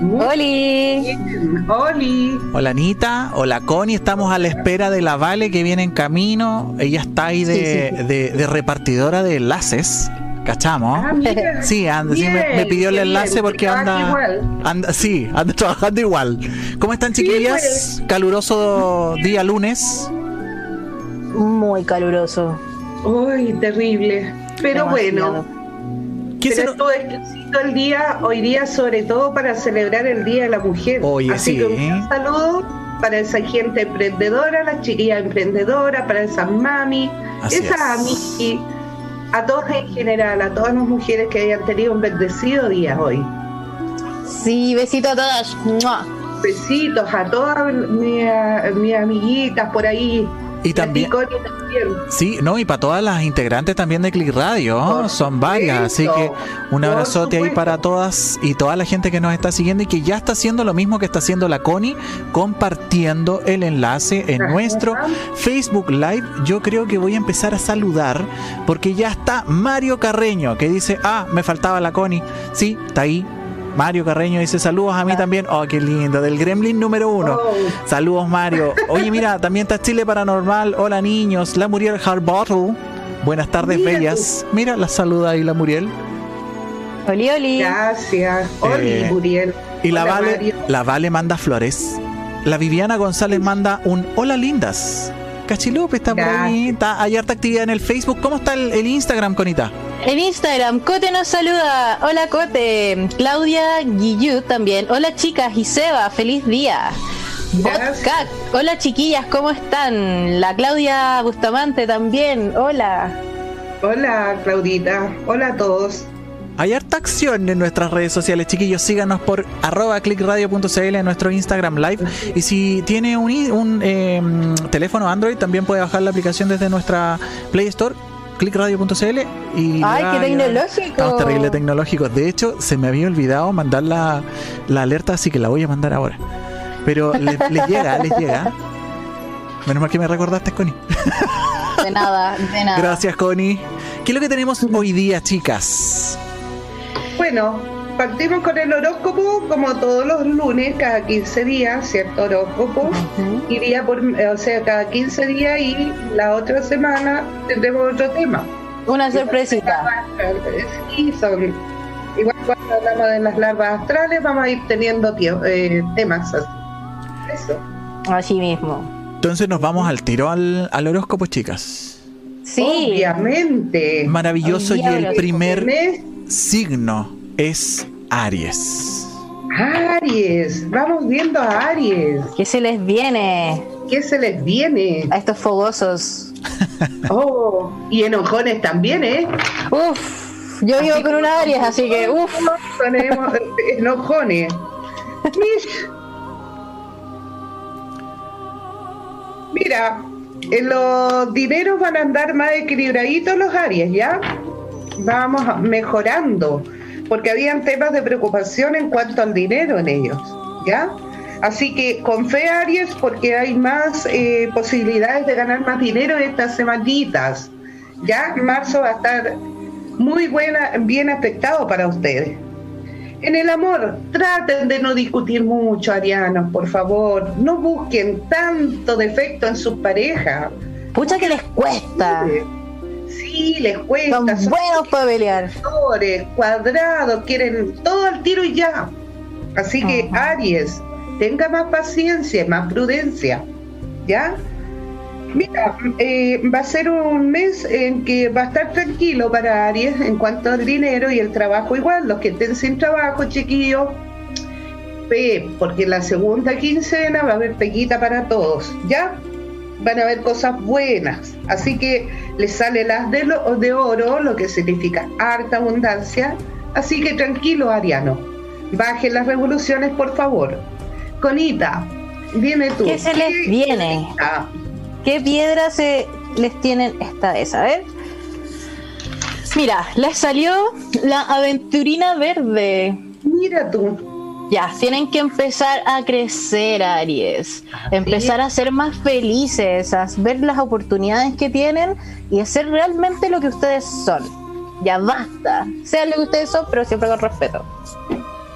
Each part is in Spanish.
Oli. Oli. Hola Anita, hola Connie, estamos a la espera de la Vale que viene en camino. Ella está ahí de, repartidora de enlaces. ¿Cachamos? Ah, sí, me, pidió el enlace porque anda, anda. Sí, anda trabajando igual. ¿Cómo están, chiquillas? Pues. Caluroso día lunes. Muy caluroso. Uy, terrible. Pero bueno ¿Qué Pero estuvo escrito el día, hoy día, sobre todo para celebrar el Día de la Mujer. Así que un saludo para esa gente emprendedora, las chiquillas emprendedoras, para esas mami, esas amigas, a todas en general, a todas las mujeres que hayan tenido un bendecido día hoy. Sí, besitos a todas. Besitos a todas mis amiguitas por ahí y también, Sí, no, y para todas las integrantes también de Click Radio, son varias, así que un abrazote ahí para todas y toda la gente que nos está siguiendo y que ya está haciendo lo mismo que está haciendo la Connie, compartiendo el enlace en nuestro Facebook Live. Yo creo que voy a empezar a saludar porque ya está Mario Carreño que dice, ah, me faltaba la Connie. Sí, está ahí, Mario Carreño dice saludos a mí también. Oh, qué lindo. Del Gremlin número uno. Oh. Saludos, Mario. Oye, mira, también está Chile Paranormal. Hola, niños. La Muriel Harbottle. Buenas tardes, bellas. Mira, la saluda ahí la Muriel. Oli, oli. Gracias. Oli, eh, Muriel. Y la Vale, la Vale manda flores. La Viviana González manda un hola lindas. Cachilupe está por ahí. Está, hay harta actividad en el Facebook. ¿Cómo está el, el Instagram, Conita? En Instagram, Cote nos saluda. Hola Cote. Claudia Guillú también. Hola chicas y Seba, feliz día. Botcat. Hola chiquillas, ¿cómo están? La Claudia Bustamante también. Hola. Hola Claudita. Hola a todos. Hay harta acción en nuestras redes sociales, chiquillos. Síganos por arroba clickradio.cl en nuestro Instagram Live. Y si tiene un, un em, teléfono Android, también puede bajar la aplicación desde nuestra Play Store clickradio.cl y ¡Ay, qué tecnológico! Estamos terrible tecnológicos. De hecho, se me había olvidado mandar la, alerta, así que la voy a mandar ahora. Pero les llega, les llega. Menos mal que me recordaste, Connie. De nada, de nada. Gracias, Connie. ¿Qué es lo que tenemos hoy día, chicas? Bueno, partimos con el horóscopo como todos los lunes, cada 15 días, ¿cierto? Horóscopo. Iría por, o sea, cada 15 días y la otra semana tendremos otro tema. Una sorpresita. Sí, son. Igual cuando hablamos de las larvas astrales, vamos a ir teniendo eh, temas así. Eso. Así mismo. Entonces nos vamos al tiro al, al horóscopo, chicas. Sí. Obviamente. Maravilloso y el primer signo es Aries. Aries, vamos viendo a Aries. ¿Qué se les viene? ¿Qué se les viene? A estos fogosos. oh, y enojones también, ¿eh? Uf, yo vivo con un Aries, así que uf. Tenemos enojones. Mira, en los dineros van a andar más equilibraditos los Aries, ¿ya? Vamos mejorando porque habían temas de preocupación en cuanto al dinero en ellos, ¿ya? Así que con fe Aries, porque hay más eh, posibilidades de ganar más dinero estas semanitas, ¿ya? Marzo va a estar muy buena, bien afectado para ustedes. En el amor, traten de no discutir mucho, arianos, por favor. No busquen tanto defecto en sus parejas. Pucha que les cuesta. Sí, les cuesta. Son, buenos para pelear. Cuadrados, quieren todo al tiro y ya. Así que Aries, tenga más paciencia, más prudencia. ¿Ya? Mira, eh, va a ser un mes en que va a estar tranquilo para Aries en cuanto al dinero y el trabajo igual. Los que estén sin trabajo, chiquillos, porque en la segunda quincena va a haber peguita para todos. ¿Ya? Van a ver cosas buenas. Así que les sale las de, de oro, lo que significa harta abundancia. Así que tranquilo, Ariano. Bajen las revoluciones, por favor. Conita, Dime tú. ¿Qué se les viene? ¿Qué piedras se les tienen esta vez? A ver. Mira, les salió la aventurina verde. Mira tú. Ya, tienen que empezar a crecer, Aries. empezar a ser más felices, a ver las oportunidades que tienen y a ser realmente lo que ustedes son. Ya basta. Sean lo que ustedes son, pero siempre con respeto.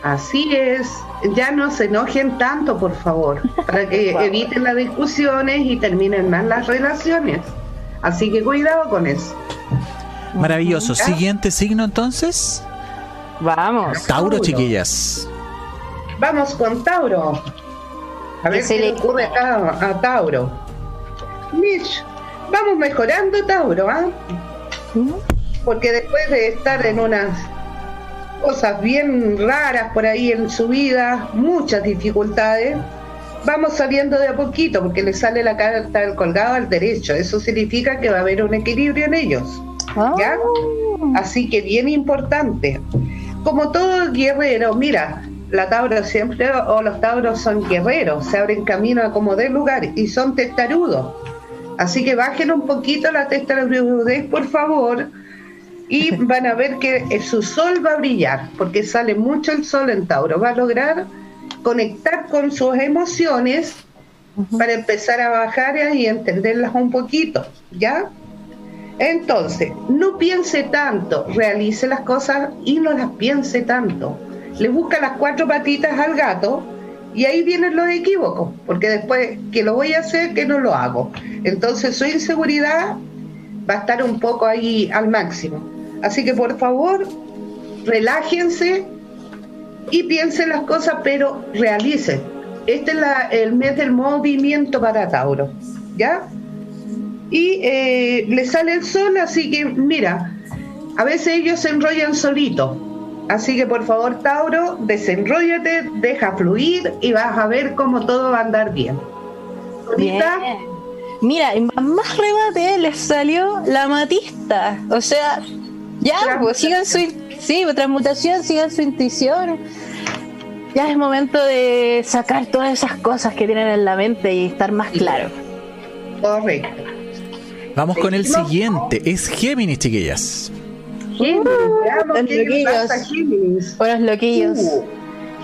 Así es. Ya no se enojen tanto, por favor, para que eviten las discusiones y terminen más las relaciones. Así que cuidado con eso. Maravilloso. Siguiente signo entonces. Vamos. Tauro, chiquillas. Vamos con Tauro. A ver qué le ocurre a, Tauro. Mitch, vamos mejorando Tauro, ¿ah? Porque después de estar en unas cosas bien raras por ahí en su vida, muchas dificultades, vamos saliendo de a poquito porque le sale la carta del colgado al derecho. Eso significa que va a haber un equilibrio en ellos. ¿ya? Ah. Así que bien importante. Como todo guerrero, mira, la Tauro siempre, o los Tauros son guerreros, se abren camino a como de lugar y son testarudos. Así que bajen un poquito la testarudez, por favor, y van a ver que su sol va a brillar, porque sale mucho el sol en Tauro. Va a lograr conectar con sus emociones para empezar a bajar y entenderlas un poquito, ¿ya? Entonces, no piense tanto, realice las cosas y no las piense tanto. Le busca las cuatro patitas al gato y ahí vienen los equívocos, porque después que lo voy a hacer, que no lo hago. Entonces su inseguridad va a estar un poco ahí al máximo. Así que por favor, relájense y piensen las cosas, pero realicen. Este es el mes del movimiento para Tauro, ¿ya? y eh, le sale el sol, así que mira, a veces ellos se enrollan solitos. Así que por favor, Tauro, desenróllate, deja fluir y vas a ver cómo todo va a andar bien. Ahorita. Mira, en más rebate les salió la matista. O sea, ya, pues sigan su. Sí, transmutación, sigan su intuición. Ya es momento de sacar todas esas cosas que tienen en la mente y estar más claro. Correcto. Vamos con el siguiente. Es Géminis, chiquillas. Géminis. Los loquillos. Uh,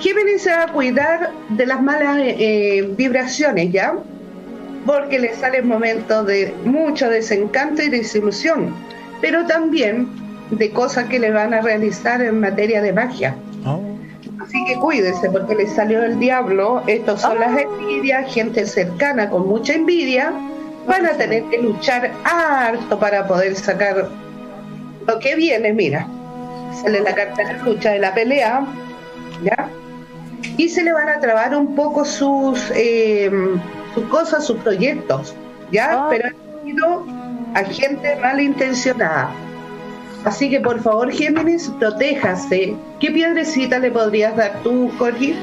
Géminis se va a cuidar de las malas eh, vibraciones, ¿ya? Porque le sale momento de mucho desencanto y desilusión, pero también de cosas que le van a realizar en materia de magia. Oh. Así que cuídese porque le salió el diablo. Estos son las oh. envidias, gente cercana con mucha envidia van a tener que luchar harto para poder sacar lo que viene, mira. Sale la carta de la lucha de la pelea, ¿ya? Y se le van a trabar un poco sus, eh, sus cosas, sus proyectos, ¿ya? Ah. Pero han sido a gente malintencionada. Así que por favor, Géminis, protéjase. ¿Qué piedrecita le podrías dar tú, Corgi?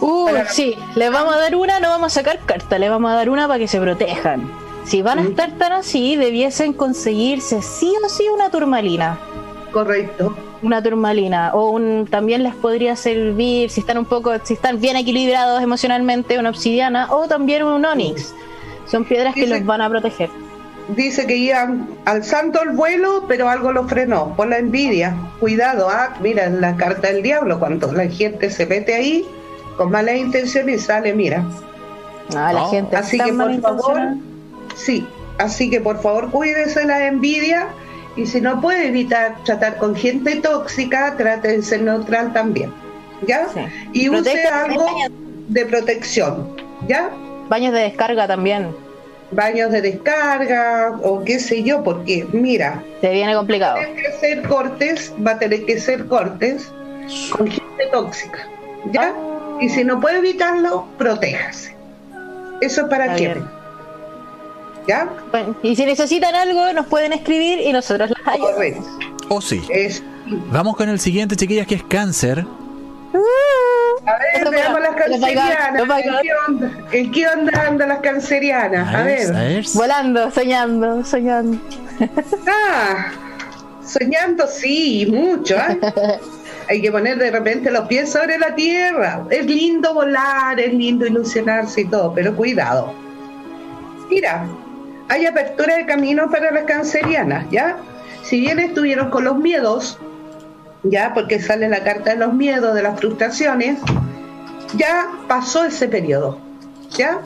Uh, sí, le vamos a dar una, no vamos a sacar carta, le vamos a dar una para que se protejan. Si van a estar tan así, debiesen conseguirse sí o sí una turmalina. Correcto. Una turmalina. O un, también les podría servir, si están un poco, si están bien equilibrados emocionalmente, una obsidiana o también un onix. Son piedras que los van a proteger. Dice que iban alzando el vuelo, pero algo lo frenó por la envidia. Cuidado, ah, mira la carta del diablo, cuando la gente se mete ahí con malas intenciones y sale, mira. Ah, la gente Así que por favor Sí, así que por favor cuídese la envidia y si no puede evitar tratar con gente tóxica, trate de ser neutral también. ¿Ya? Y use algo de protección. ¿Ya? Baños de descarga también. Baños de descarga o qué sé yo, porque mira. Se viene complicado. Va a tener que ser cortes, va a tener que ser cortes con gente tóxica. ¿Ya? Ah. Y si no puede evitarlo, protéjase. Eso es para qué. Y si necesitan algo, nos pueden escribir y nosotros las ayudamos. O oh, sí. Vamos con el siguiente, chiquillas, que es cáncer. Uh. a ver, veamos las cancerianas. ¿En qué onda, andan las cancerianas? A, ver, Volando, soñando, soñando. Ah, soñando sí, mucho. ¿eh? Hay que poner de repente los pies sobre la tierra. Es lindo volar, es lindo ilusionarse y todo, pero cuidado. Mira, hay apertura de camino para las cancerianas, ¿ya? Si bien estuvieron con los miedos, ya porque sale la carta de los miedos, de las frustraciones, ya pasó ese periodo, ¿ya?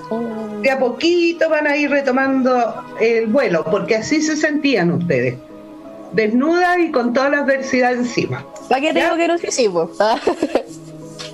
De a poquito van a ir retomando el vuelo, porque así se sentían ustedes, desnudas y con toda la adversidad encima. ¿Para qué tengo que no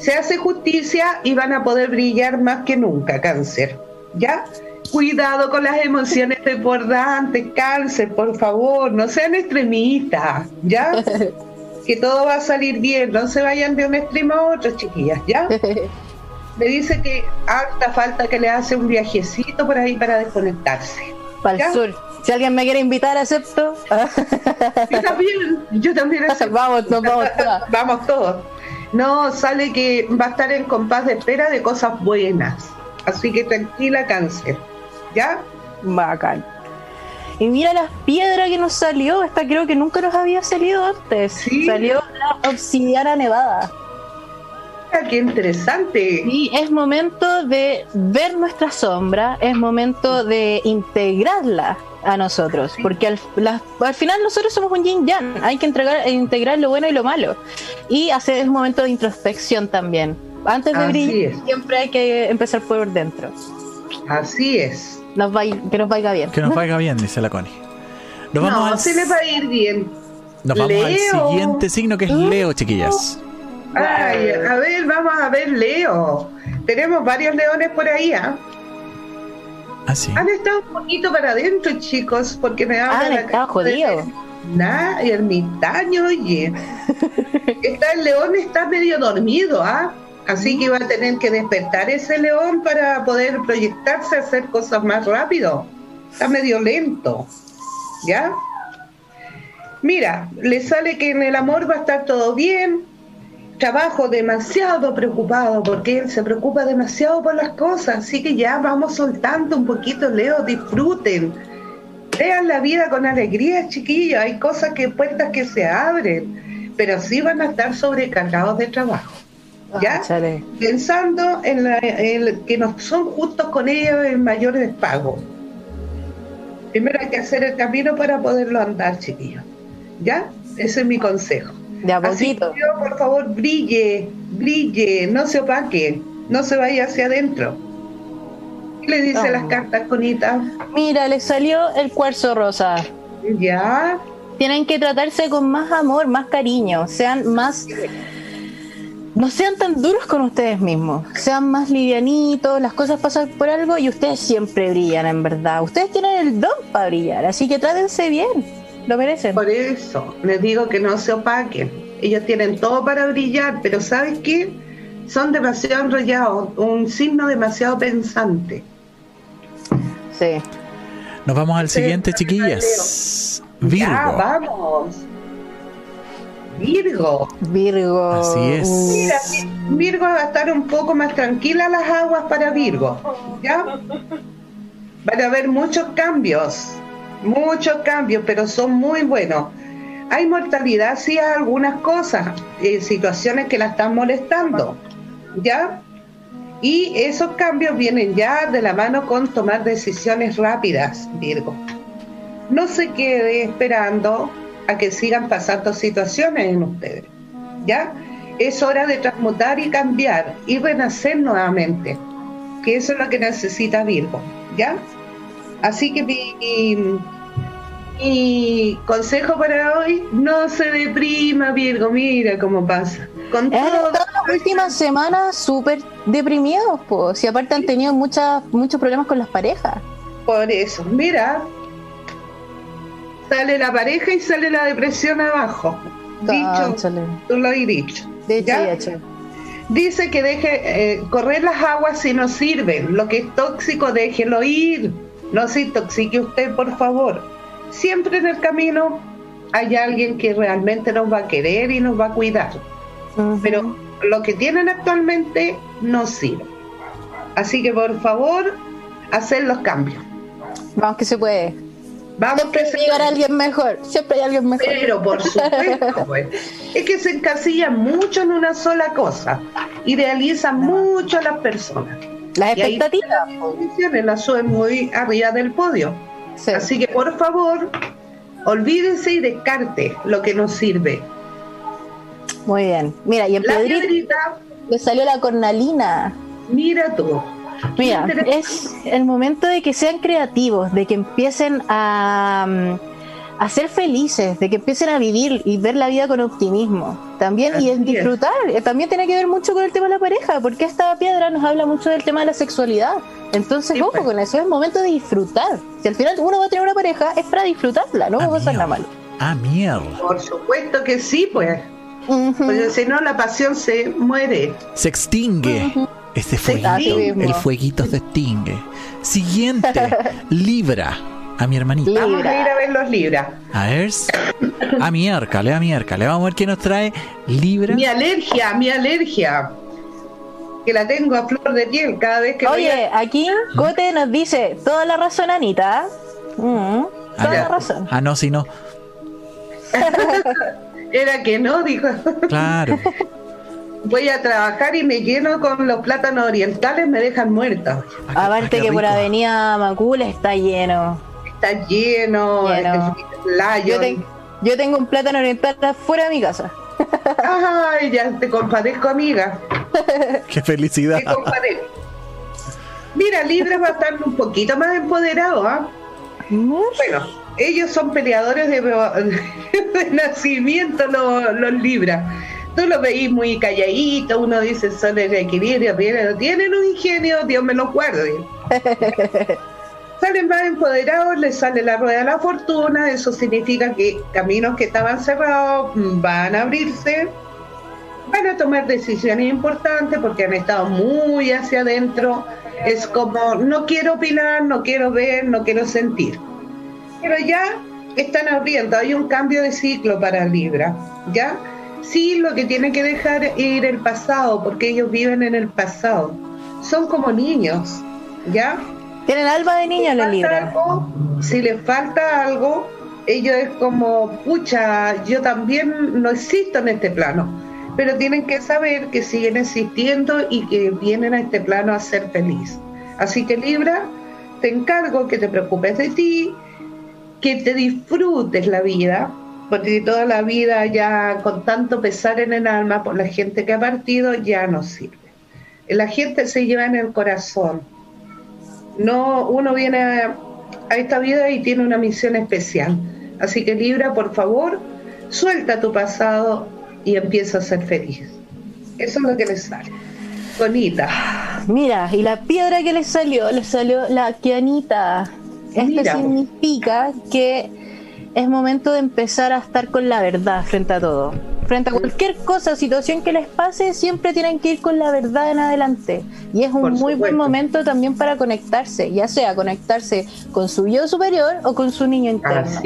Se hace justicia y van a poder brillar más que nunca, cáncer, ¿ya? Cuidado con las emociones desbordantes, cáncer, por favor, no sean extremistas, ¿ya? que todo va a salir bien, no se vayan de un extremo a otro, chiquillas, ¿ya? Me dice que harta falta que le hace un viajecito por ahí para desconectarse. Para el sur. Si alguien me quiere invitar, acepto. yo también, yo también acepto. vamos, vamos todos. vamos todos. No, sale que va a estar en compás de espera de cosas buenas. Así que tranquila, cáncer. ¿Ya? Bacán. Y mira las piedras que nos salió. Esta creo que nunca nos había salido antes. Salió la obsidiana nevada. ¡Qué interesante! Y es momento de ver nuestra sombra, es momento de integrarla a nosotros, porque al, al final nosotros somos un yin yang, hay que entregar, integrar lo bueno y lo malo. Y hacer un momento de introspección también. Antes de brillar, siempre hay que empezar por dentro. Así es que nos vaya bien. Que nos vaya bien, dice la Connie. Nos vamos no, se le va a ir bien. Nos vamos al siguiente signo que es Leo, chiquillas. Ay, a ver, vamos a ver Leo. Tenemos varios leones por ahí, ¿ah? ¿Ah? sí? Han estado un poquito para adentro, chicos, porque me hablan. Han estado jodidos. Ermitaño, oye. está el león está medio dormido, ¿ah? Así que va a tener que despertar ese león para poder proyectarse a hacer cosas más rápido. Está medio lento. ¿Ya? Mira, le sale que en el amor va a estar todo bien. Trabajo demasiado preocupado porque él se preocupa demasiado por las cosas. Así que ya vamos soltando un poquito, Leo, disfruten. Vean la vida con alegría, chiquillos. Hay cosas que, puertas que se abren, pero sí van a estar sobrecargados de trabajo. ¿Ya? Pensando en, la, que no son justos con ellos en mayores pagos. Primero hay que hacer el camino para poderlo andar, chiquillos. ¿Ya? Ese es mi consejo. De a poquito. por favor, brille, brille, no se opaque, no se vaya hacia adentro. ¿Qué le dice las cartas, Conita? Mira, le salió el cuarzo rosa. ¿Ya? Tienen que tratarse con más amor, más cariño, sean más no sean tan duros con ustedes mismos, sean más livianitos, las cosas pasan por algo y ustedes siempre brillan, en verdad. Ustedes tienen el don para brillar, así que trátense bien, lo merecen. Por eso, les digo que no se opaquen. Ellos tienen todo para brillar, pero ¿sabes qué? Son demasiado enrollados, un signo demasiado pensante. Sí. Nos vamos al siguiente, chiquillas. Virgo. vamos. Virgo. Virgo. Así es. Mira, Virgo va a estar un poco más tranquila las aguas para Virgo. ¿Ya? Van a haber muchos cambios, muchos cambios, pero son muy buenos. Hay mortalidad, sí, hay algunas cosas, eh, situaciones que la están molestando, ¿ya? Y esos cambios vienen ya de la mano con tomar decisiones rápidas, Virgo. No se quede esperando a que sigan pasando situaciones en ustedes. ¿Ya? Es hora de transmutar y cambiar y renacer nuevamente, que eso es lo que necesita Virgo. ¿Ya? Así que mi, consejo para hoy, no se deprima Virgo, mira cómo pasa. Con todo... las últimas semanas súper deprimidos, pues, y aparte han tenido muchas, muchos problemas con las parejas. Por eso, mira, sale la pareja y sale la depresión abajo. Dicho, tú lo has dicho. Dice que deje eh, correr las aguas si no sirven. Lo que es tóxico, déjelo ir. No se intoxique usted, por favor. Siempre en el camino hay alguien que realmente nos va a querer y nos va a cuidar. Pero lo que tienen actualmente no sirve. Así que por favor, hacer los cambios. Vamos que se puede. Vamos a llegar a alguien mejor, siempre hay alguien mejor. Pero por supuesto, pues. Es que se encasillan mucho en una sola cosa, idealizan mucho a las personas. Las expectativas. Las las suben muy arriba del podio. Así que por favor, olvídese y descarte lo que nos sirve. Muy bien. Mira, y en la le salió la cornalina. Mira tú. Mira, es el momento de que sean creativos, de que empiecen a, a ser felices, de que empiecen a vivir y ver la vida con optimismo. También y en disfrutar. Eh, también tiene que ver mucho con el tema de la pareja, porque esta piedra nos habla mucho del tema de la sexualidad. Entonces, ojo pues. con eso, es el momento de disfrutar. Si al final uno va a tener una pareja, es para disfrutarla, no va a malo. Ah, mierda. Por supuesto que sí, pues. Porque si no, la pasión se muere. Se extingue. Ese fueguito, el fueguito se extingue. Siguiente, Libra. A mi hermanita. Vamos a ir a ver los Libra. A ver. A miércoles, a miércoles. Vamos a ver qué nos trae Libra. Mi alergia, mi alergia. Que la tengo a flor de piel cada vez que. Oye, aquí Cote nos dice toda la razón, Anita. Mm, toda la razón. Ah, no, si no. Era que no, dijo. Claro. Voy a trabajar y me lleno con los plátanos orientales, me dejan muerta. Ah, Aparte ah, que por Avenida Macul está lleno. Está lleno. Yo, tengo un plátano oriental fuera de mi casa. Ay, ya te compadezco, amiga. Qué felicidad. Mira, Libra va a estar un poquito más empoderado, ¿ah? Bueno, ellos son peleadores de, de nacimiento, los, los Libra. Tú los veis muy calladitos, uno dice son el equilibrio, pero tienen un ingenio, Dios me lo guarde. Salen más empoderados, les sale la rueda de la fortuna, eso significa que caminos que estaban cerrados van a abrirse, van a tomar decisiones importantes porque han estado muy hacia adentro. Es como, no quiero opinar, no quiero ver, no quiero sentir pero ya están abriendo, hay un cambio de ciclo para Libra, ¿ya? Sí, lo que tiene que dejar ir el pasado, porque ellos viven en el pasado. Son como niños, ¿ya? Tienen alma de niños los Libra. si les falta algo, ellos es como, pucha, yo también no existo en este plano. Pero tienen que saber que siguen existiendo y que vienen a este plano a ser feliz. Así que Libra, te encargo que te preocupes de ti, que te disfrutes la vida, porque toda la vida ya con tanto pesar en el alma por la gente que ha partido ya no sirve. La gente se lleva en el corazón. No, uno viene a, esta vida y tiene una misión especial. Así que Libra, por favor, suelta tu pasado y empieza a ser feliz. Eso es lo que le sale. Bonita. Mira, y la piedra que le salió, le salió la quianita. Esto significa que es momento de empezar a estar con la verdad frente a todo. Frente a cualquier cosa, situación que les pase, siempre tienen que ir con la verdad en adelante. Y es un muy buen momento también para conectarse, ya sea conectarse con su yo superior o con su niño interno.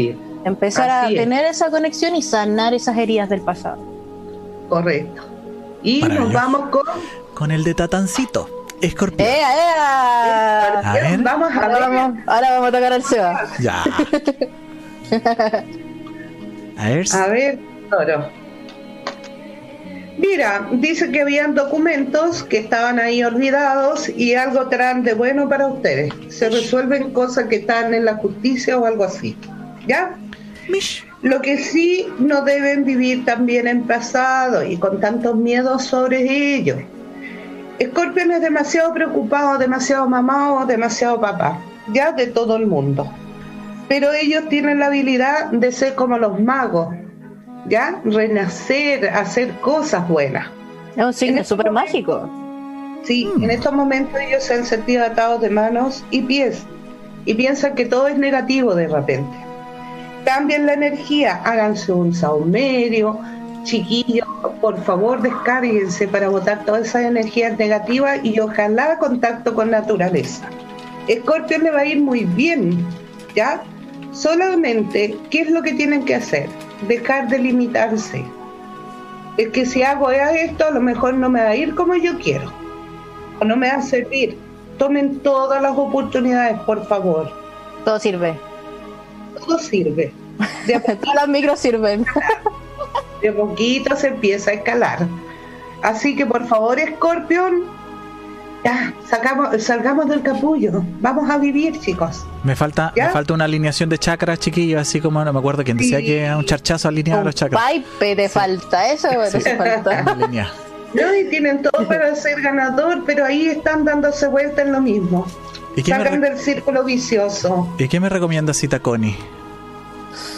Empezar a tener esa conexión y sanar esas heridas del pasado. Correcto. Y nos vamos con... Con el de Tatancito. Escorpión. ¡Eh, eh! A ver. Vamos a ahora, vamos, ahora vamos a tocar al Seba. Ya. a ver. A ver, toro. Mira, dice que habían documentos que estaban ahí olvidados y algo traen de bueno para ustedes. Se resuelven cosas que están en la justicia o algo así. ¿Ya? Lo que sí no deben vivir también en pasado y con tantos miedos sobre ellos. Escorpión es demasiado preocupado, demasiado mamado, demasiado papá, ya de todo el mundo. Pero ellos tienen la habilidad de ser como los magos, ya renacer, hacer cosas buenas. Es un signo súper mágico. Sí, en estos momentos ellos se han sentido atados de manos y pies y piensan que todo es negativo de repente. Cambien la energía, háganse un saumerio, chiquillos, por favor descárguense para botar todas esas energías negativas y ojalá contacto con naturaleza. Escorpio le va a ir muy bien, ¿ya? Solamente, ¿qué es lo que tienen que hacer? Dejar de limitarse. Es que si hago esto, a lo mejor no me va a ir como yo quiero, o no me va a servir. Tomen todas las oportunidades, por favor. Todo sirve. todo sirve. De Todas las micros sirven. De poquito se empieza a escalar. Así que por favor, Scorpion, ya, sacamos, salgamos del capullo. Vamos a vivir, chicos. Me falta, me falta una alineación de chakras, chiquillos, así como no me acuerdo quién decía que era un charchazo alineado a los chakras. Pipe, te falta eso, sí. te falta. No, y tienen todo para ser ganador, pero ahí están dándose vuelta en lo mismo. ¿Y Salgan del círculo vicioso. ¿Y qué me recomienda Cita Connie?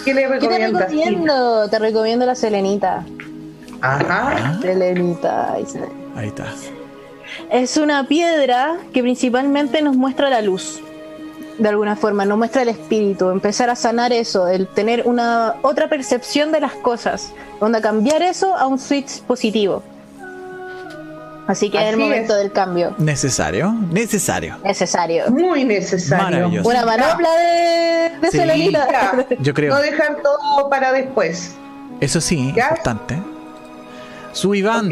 ¿Qué le recomiendas? te recomiendo? Te recomiendo la Selenita. Ajá. Selenita. Ahí está. Es una piedra que principalmente nos muestra la luz. De alguna forma, nos muestra el espíritu, empezar a sanar eso, el tener una otra percepción de las cosas, donde cambiar eso a un switch positivo. Así que es el momento del cambio. ¿Necesario? Necesario. Necesario. Muy necesario. Una manopla de, de Selenita. Yo creo. No dejar todo para después. Eso sí, importante. Su Iván.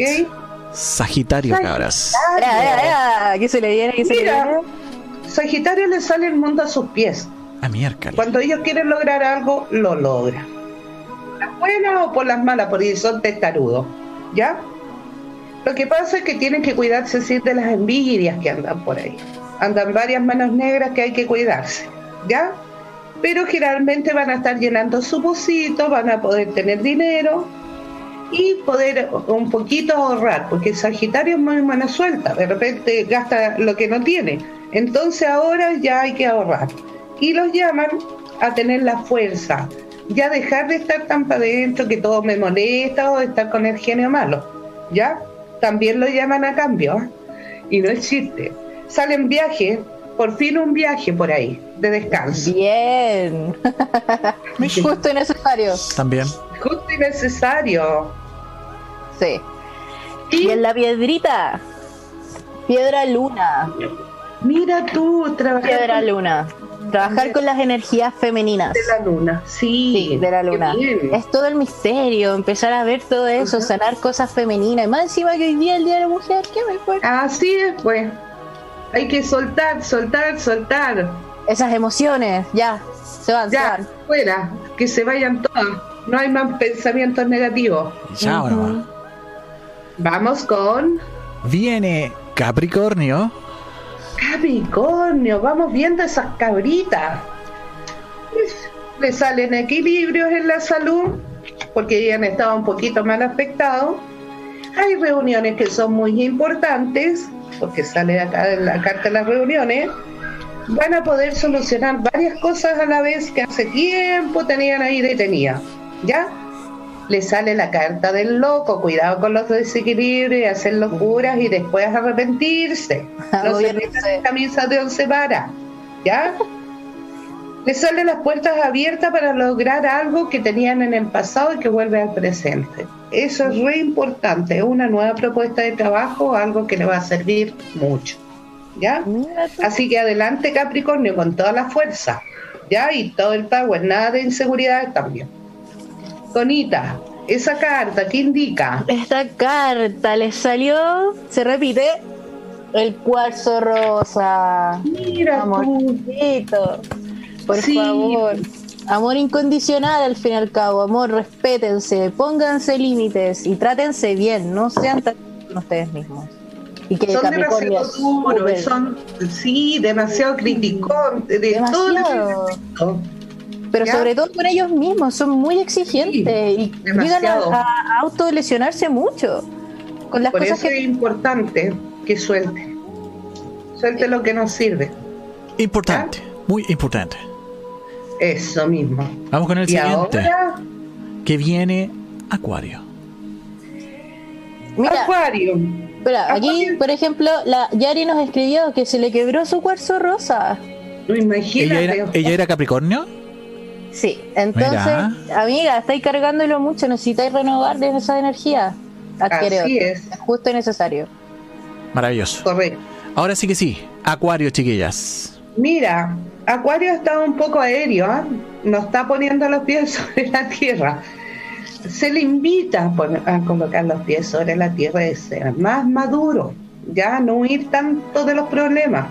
Sagitario, cabras. ¿Qué se le viene? ¿Qué se le viene? Sagitario le sale el mundo a sus pies. A miércoles. Cuando ellos quieren lograr algo, lo logran. Por las buenas o por las malas, porque son testarudos. ¿Ya? Lo que pasa es que tienen que cuidarse sí, de las envidias que andan por ahí. Andan varias manos negras que hay que cuidarse. ¿Ya? Pero generalmente van a estar llenando su pocito, van a poder tener dinero y poder un poquito ahorrar, porque Sagitario es muy buena suelta, de repente gasta lo que no tiene. Entonces ahora ya hay que ahorrar. Y los llaman a tener la fuerza, ya dejar de estar tan para adentro que todo me molesta o estar con el genio malo. ¿Ya? También lo llaman a cambio. Y no existe. Salen viajes, por fin un viaje por ahí, de descanso. Bien. Justo y necesario. También. Justo y necesario. Sí. ¿Y? en la piedrita. Piedra luna. Mira tú, trabajar. Piedra luna. Trabajar con las energías femeninas. De la luna, sí. de la luna. Es todo el misterio, empezar a ver todo eso, sanar cosas femeninas. Y más encima que hoy día el Día de la Mujer, ¿qué mejor? Así es, pues. Hay que soltar, soltar, soltar. Esas emociones, ya, se van, ya, fuera, que se vayan todas. No hay más pensamientos negativos. Ya, Vamos con. Viene Capricornio. Capricornio, vamos viendo esas cabritas. Le salen equilibrios en la salud, porque ya han estado un poquito mal afectados. Hay reuniones que son muy importantes, porque sale acá en la carta de las reuniones. Van a poder solucionar varias cosas a la vez que hace tiempo tenían ahí detenidas. ¿Ya? Le sale la carta del loco, cuidado con los desequilibrios y hacer locuras y después arrepentirse. No se metan camisa de once varas, ¿ya? le salen las puertas abiertas para lograr algo que tenían en el pasado y que vuelve al presente. Eso es re importante, es una nueva propuesta de trabajo, algo que le va a servir mucho. ¿Ya? Así que adelante Capricornio con toda la fuerza, ¿ya? Y todo el power, nada de inseguridad también. Tonita, esa carta, ¿qué indica? Esta carta le salió, se repite, el cuarzo rosa. Mira, amorcito, por favor. Amor incondicional al fin y al cabo, amor, respétense, pónganse límites y trátense bien, no sean tan ustedes mismos. Y que son demasiado duros, son, sí, demasiado criticón, de demasiado. todo pero sobre todo con ellos mismos, son muy exigentes y llegan a, autolesionarse mucho con las Por cosas eso es importante que suelte. Suelte lo que nos sirve. Importante, muy importante. Eso mismo. Vamos con el siguiente. Que viene Acuario. Acuario. Espera, aquí, por ejemplo, la Yari nos escribió que se le quebró su cuarzo rosa. imagínate. ¿Ella era, ¿Ella era Capricornio? Sí, entonces, amiga, estáis cargándolo mucho, necesitáis renovar de esa energía. Así es. Justo y necesario. Maravilloso. Correcto. Ahora sí que sí, Acuario, chiquillas. Mira, Acuario está un poco aéreo, ¿eh? no está poniendo los pies sobre la tierra. Se le invita a, colocar los pies sobre la tierra de ser más maduro, ya no huir tanto de los problemas.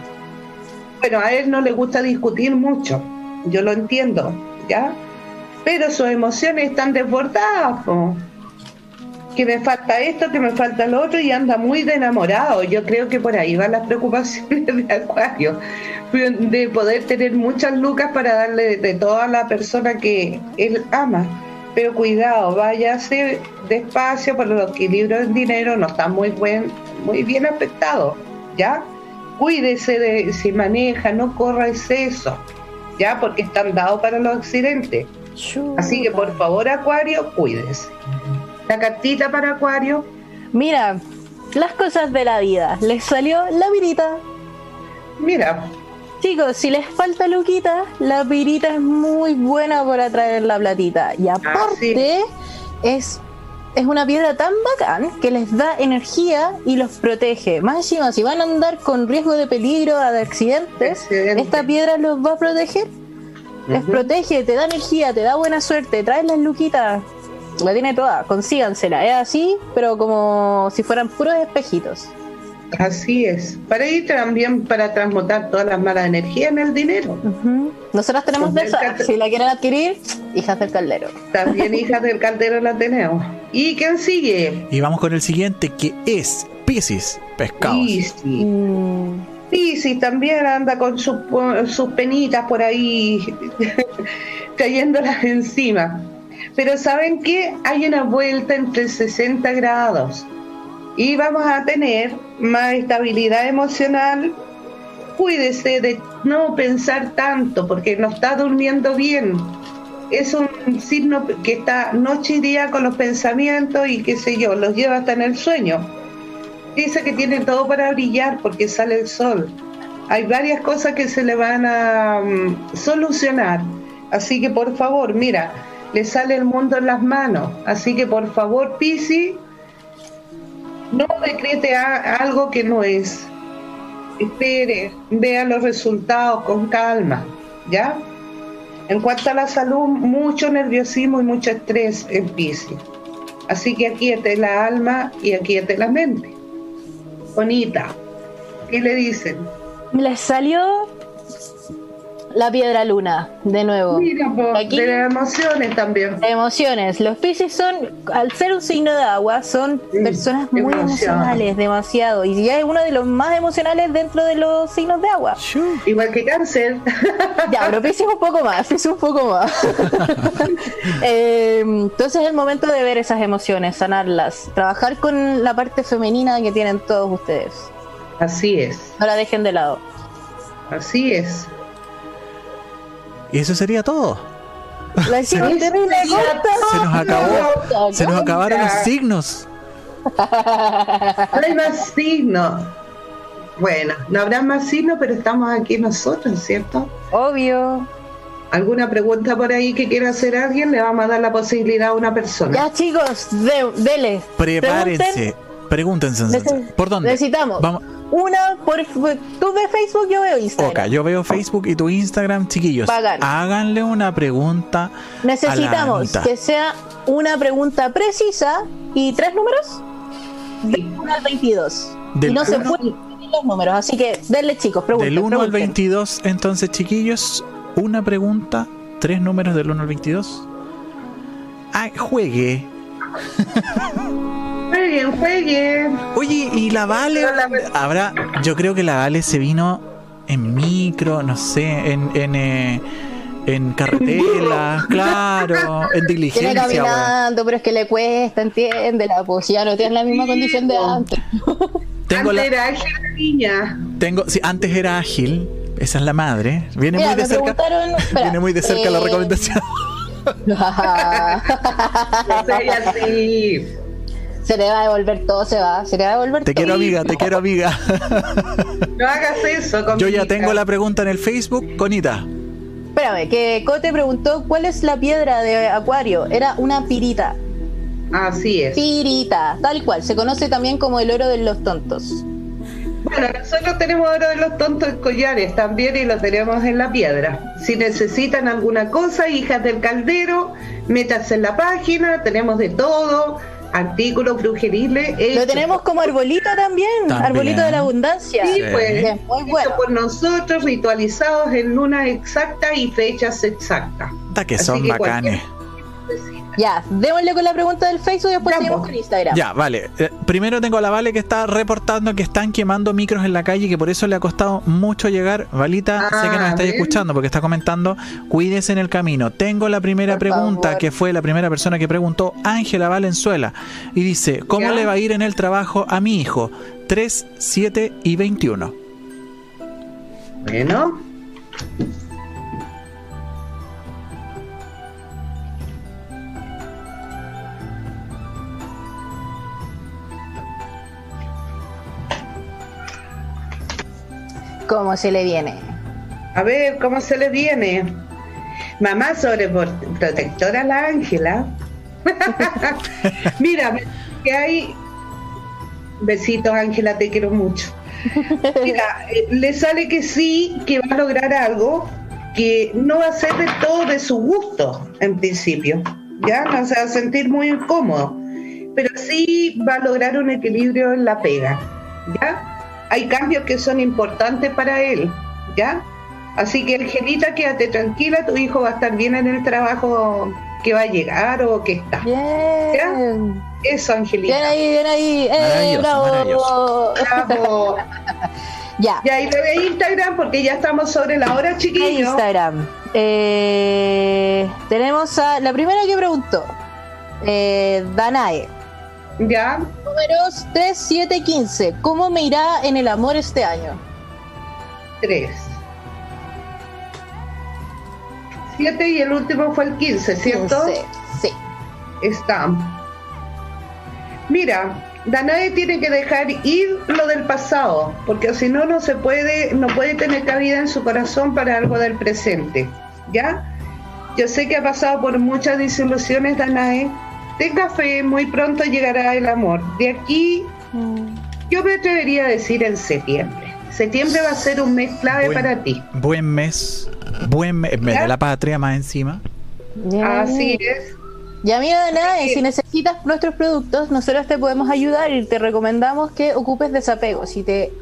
Bueno, a él no le gusta discutir mucho, yo lo entiendo, Pero sus emociones están desbordadas, que me falta esto, que me falta lo otro y anda muy de enamorado. Yo creo que por ahí van las preocupaciones de Acuario, de poder tener muchas lucas para darle de toda la persona que él ama. Pero cuidado, váyase despacio porque los equilibrios del dinero no están muy, buen, muy bien afectados, ¿ya? Cuídese de si maneja, no corra exceso, ¿ya? Porque están dados para los accidentes. Así que por favor, Acuario, cuídese. La cartita para Acuario. Mira, las cosas de la vida. Les salió la virita. Mira. Chicos, si les falta luquita, la virita es muy buena para traer la platita. Y ah, aparte, es, es una piedra tan bacán que les da energía y los protege. Más encima, si van a andar con riesgo de peligro, de accidentes, esta piedra los va a proteger. Les protege, te da energía, te da buena suerte, trae las luquitas la tiene toda, consígansela. Es así, pero como si fueran puros espejitos. Así es. Para ir también para transmutar todas las malas energías en el dinero. Nosotras tenemos de esa. Si la quieren adquirir, hijas del caldero. También hijas del caldero la tenemos. ¿Y quién sigue? Y vamos con el siguiente que es Pisces, pescados. Pisces. Mm. Pisces también anda con sus, sus penitas por ahí cayéndolas encima. Pero ¿saben qué? Hay una vuelta entre 60 grados y vamos a tener más estabilidad emocional. Cuídese de no pensar tanto porque no está durmiendo bien. Es un signo que está noche y día con los pensamientos y qué sé yo, los lleva hasta en el sueño. Dice que tiene todo para brillar porque sale el sol. Hay varias cosas que se le van a mm, solucionar. Así que por favor, mira, le sale el mundo en las manos. Así que por favor, Pisi, no decrete algo que no es. Espere, vea los resultados con calma, ¿ya? En cuanto a la salud, mucho nerviosismo y mucho estrés en Piscis. Así que aquí está la alma y aquí está la mente. Bonita. ¿Qué le dicen? Le salió la piedra luna, de nuevo. Mira, de las emociones también. De emociones. Los Pisces son, al ser un signo de agua, son personas muy emocionales, demasiado. Y ya es uno de los más emocionales dentro de los signos de agua. Igual que cáncer. Ya, pero Pisces un poco más, es un poco más. Eh, entonces es el momento de ver esas emociones, sanarlas, trabajar con la parte femenina que tienen todos ustedes. Así es. No la dejen de lado. Así es. Y eso sería todo. se, nos, acabó. Se nos acabaron los signos. No hay más signos. Bueno, no habrá más signos, pero estamos aquí nosotros, ¿cierto? Obvio. ¿Alguna pregunta por ahí que quiera hacer alguien? Le vamos a dar la posibilidad a una persona. Ya, chicos, de, dele. Prepárense. Pregúntense. ¿Por dónde? Necesitamos. Vamos. Una por tú ves Facebook, yo veo Instagram. Ok, yo veo Facebook y tu Instagram, chiquillos. Háganle una pregunta. Necesitamos que sea una pregunta precisa y tres números del 1 al 22. y no se pueden los números, así que denle chicos, pregunten. Del 1 al 22, entonces chiquillos, una pregunta, tres números del 1 al 22. Ah, juegue. Jueguen, jueguen. Oye, y la Vale, habrá, yo creo que la Vale se vino en micro, no sé, en, en, eh, en carretera, claro, en diligencia. Viene caminando, pero es que le cuesta, entiende, la pues ya no tiene la misma condición de antes. Tengo antes era ágil la niña. Tengo, sí, antes era ágil, esa es la madre. Viene muy de cerca. viene muy de cerca la eh, recomendación. así. Se le va a devolver todo, se va. Se le va a devolver te quiero, amiga, te quiero, amiga. No hagas eso. Yo ya tengo la pregunta en el Facebook, Conita. Espérame, que Cote preguntó cuál es la piedra de Acuario. Era una pirita. Así es. Pirita, tal cual. Se conoce también como el oro de los tontos. Bueno, nosotros tenemos oro de los tontos collares también y lo tenemos en la piedra. Si necesitan alguna cosa, hijas del caldero, métanse en la página, tenemos de todo artículos brujeriles. Lo tenemos como arbolito también, arbolito de la abundancia. Sí, pues, muy bueno. por nosotros, ritualizados en lunas exactas y fechas exactas. que son bacanes. Ya, démosle con la pregunta del Facebook y después seguimos con Instagram. Ya, vale. Eh, primero tengo a la Vale que está reportando que están quemando micros en la calle y que por eso le ha costado mucho llegar. Valita, sé que nos ah, estáis escuchando porque está comentando, cuídese en el camino. Tengo la primera pregunta, que fue la primera persona que preguntó, Ángela Valenzuela, y dice, ¿cómo le va a ir en el trabajo a mi hijo? 3, 7 y 21. Bueno. ¿Cómo se le viene? A ver, ¿cómo se le viene? Mamá sobreprotectora la Ángela. Mira, que hay... Besitos, Ángela, te quiero mucho. Mira, eh, le sale que sí, que va a lograr algo que no va a ser de todo de su gusto, en principio. ¿Ya? No se va a sentir muy incómodo. Pero sí va a lograr un equilibrio en la pega. ¿Ya? Hay cambios que son importantes para él, ¿ya? Así que Angelita, quédate tranquila, tu hijo va a estar bien en el trabajo que va a llegar o que está. Bien. Eso, Angelita. Bien ahí, bien ahí. Eh, bravo. bravo. ya. Ya, y de Instagram, porque ya estamos sobre la hora, chiquillos. Instagram. Eh, tenemos a la primera que preguntó, eh, Danae. Ya. Números 3, 7, 15. ¿Cómo me irá en el amor este año? 3. 7 y el último fue el 15, ¿cierto? 15, sí. Está. Mira, Danae tiene que dejar ir lo del pasado, porque si no, no se puede, no puede tener cabida en su corazón para algo del presente. ¿Ya? Yo sé que ha pasado por muchas desilusiones, Danae, tenga fe, muy pronto llegará el amor. De aquí, mm. yo me atrevería a decir en septiembre. Septiembre va a ser un mes clave para ti. Buen mes, buen mes, de la patria más encima. Así es. Y amiga de si necesitas nuestros productos, nosotros te podemos ayudar y te recomendamos que ocupes desapego. Si te,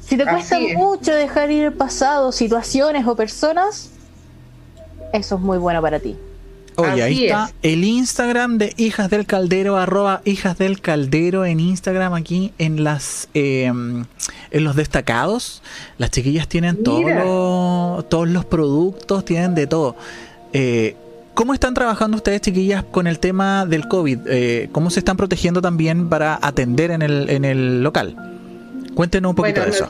si te cuesta mucho dejar ir el pasado, situaciones o personas, eso es muy bueno para ti. Oye, ahí está el Instagram de Hijas del Caldero, arroba Hijas del Caldero en Instagram, aquí en las em, en los destacados. Las chiquillas tienen todos los, todos los productos, tienen de todo. Eh, ¿Cómo están trabajando ustedes, chiquillas, con el tema del COVID? Eh, ¿Cómo se están protegiendo también para atender en el, en el local? Cuéntenos un poquito de eso.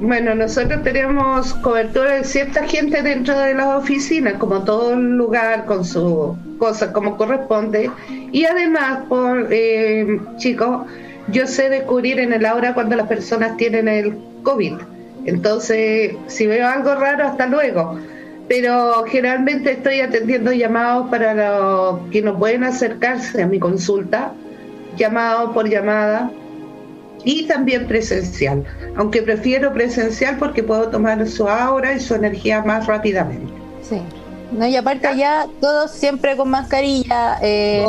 Bueno, nosotros tenemos cobertura de cierta gente dentro de las oficinas, como todo lugar, con su cosa como corresponde. Y además, por eh, chicos, yo sé descubrir en el aura cuando las personas tienen el COVID. Entonces, si veo algo raro, hasta luego. Pero generalmente estoy atendiendo llamados para los que no pueden acercarse a mi consulta, llamados por llamada y también presencial, aunque prefiero presencial porque puedo tomar su aura y su energía más rápidamente. Sí. No, y aparte ya todos siempre con mascarilla, eh,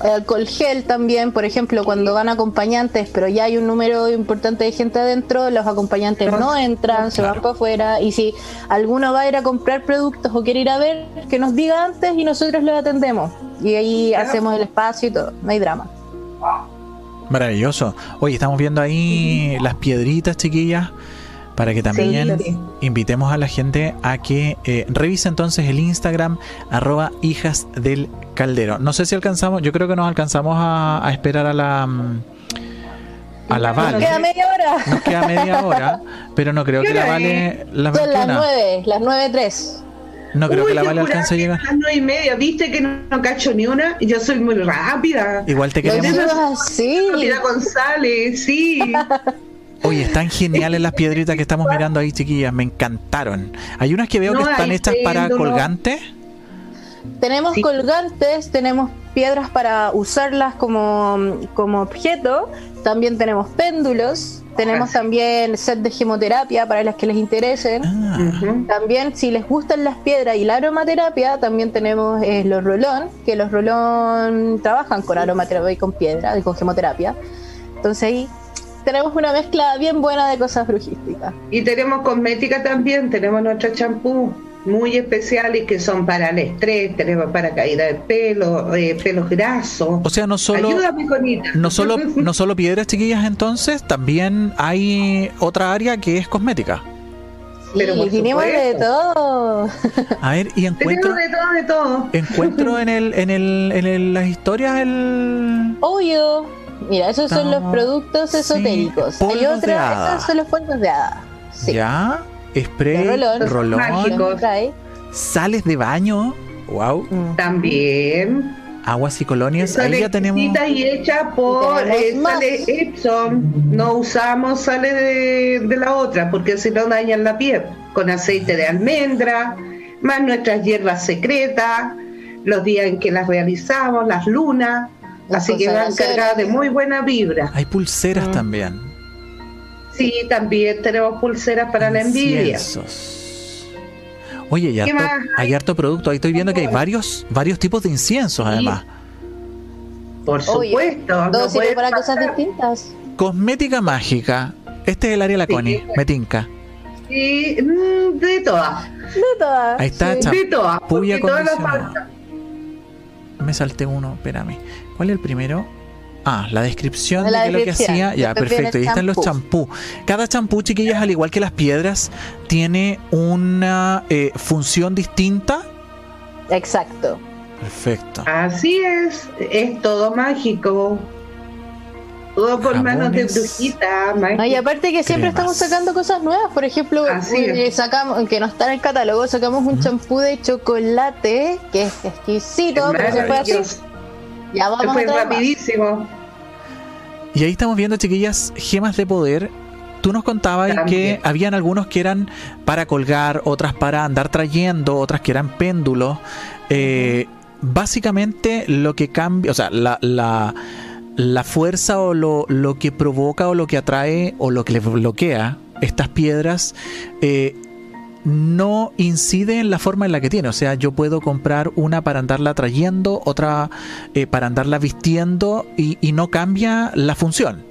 alcohol gel también, por ejemplo, cuando van acompañantes, pero ya hay un número importante de gente adentro, los acompañantes no, entran, se van para afuera, y si alguno va a ir a comprar productos o quiere ir a ver, que nos diga antes y nosotros lo atendemos. Y ahí hacemos el espacio y todo, no hay drama. Maravilloso. Oye, estamos viendo ahí las piedritas, chiquillas, para que también invitemos a la gente a que eh, revise entonces el Instagram arroba hijas del caldero. No sé si alcanzamos, yo creo que nos alcanzamos a, esperar a la... Mm, a la Vale. Nos queda media hora. Nos queda media hora, pero no creo que la Vale... Son las nueve, las nueve tres. No creo que la Vale alcance a llegar. A las nueve y media, viste que no, cacho ni una. y Yo soy muy rápida. Igual te queremos. Sí. Rápida González, sí. Oye, están geniales las piedritas que estamos mirando ahí, chiquillas. Me encantaron. Hay unas que veo que están hechas para colgantes. Tenemos colgantes, tenemos piedras para usarlas como, como objeto. También tenemos péndulos. Tenemos también set de gemoterapia para las que les interesen. Ah. También, si les gustan las piedras y la aromaterapia, también tenemos eh, los rolón, que los rolón trabajan con aromaterapia y con piedra, y con gemoterapia. Entonces ahí tenemos una mezcla bien buena de cosas brujísticas. Y tenemos cosmética también, tenemos nuestro champú, muy especiales que son para el estrés, para caída de pelo, eh, pelos grasos. O sea, no solo, no solo, no solo piedras chiquillas entonces, también hay otra área que es cosmética. Sí, Pero tenemos de todo. A ver, y encuentro de todo, de todo. Encuentro en el, en el, en las historias el. Obvio. Mira, esos son los productos esotéricos. Hay otra, esos son los polvos de hada. Ya spray, rolón, sales de baño, wow. Mm. También. Aguas y colonias, ahí ya tenemos. Y hecha por eh, sale Epson. No usamos sale de, la otra porque si no dañan la piel. Con aceite de almendra, más nuestras hierbas secretas, los días en que las realizamos, las lunas. así que van cargadas de muy buena vibra. Hay pulseras mm. también. Sí, también tenemos pulseras para la envidia. Oye, hay harto, producto. Ahí estoy viendo que hay varios, varios tipos de inciensos, además. Por supuesto. Todos sirven para cosas distintas. Cosmética mágica. Este es el área de la Connie, Metinca. Sí, mm, de todas. De todas. Ahí está, De todas. Me salté uno, espérame. ¿Cuál es el primero? Ah, la descripción de, lo que hacía. Ya, perfecto. Ahí están los champú. Cada champú, chiquillas, al igual que las piedras, tiene una eh, función distinta. Exacto. Perfecto. Así es. Es todo mágico. Todo por manos de brujita. y aparte que siempre estamos sacando cosas nuevas. Por ejemplo, eh, sacamos, que no está en el catálogo, sacamos un champú de chocolate que es exquisito, pero se. Ya vamos fue rapidísimo. Y ahí estamos viendo, chiquillas, gemas de poder. Tú nos contabas que habían algunos que eran para colgar, otras para andar trayendo, otras que eran péndulos. Eh, básicamente lo que cambia, o sea, la, la, fuerza o lo, lo, que provoca o lo que atrae o lo que le bloquea estas piedras eh, no incide en la forma en la que tiene. O sea, yo puedo comprar una para andarla trayendo, otra eh, para andarla vistiendo y, no cambia la función.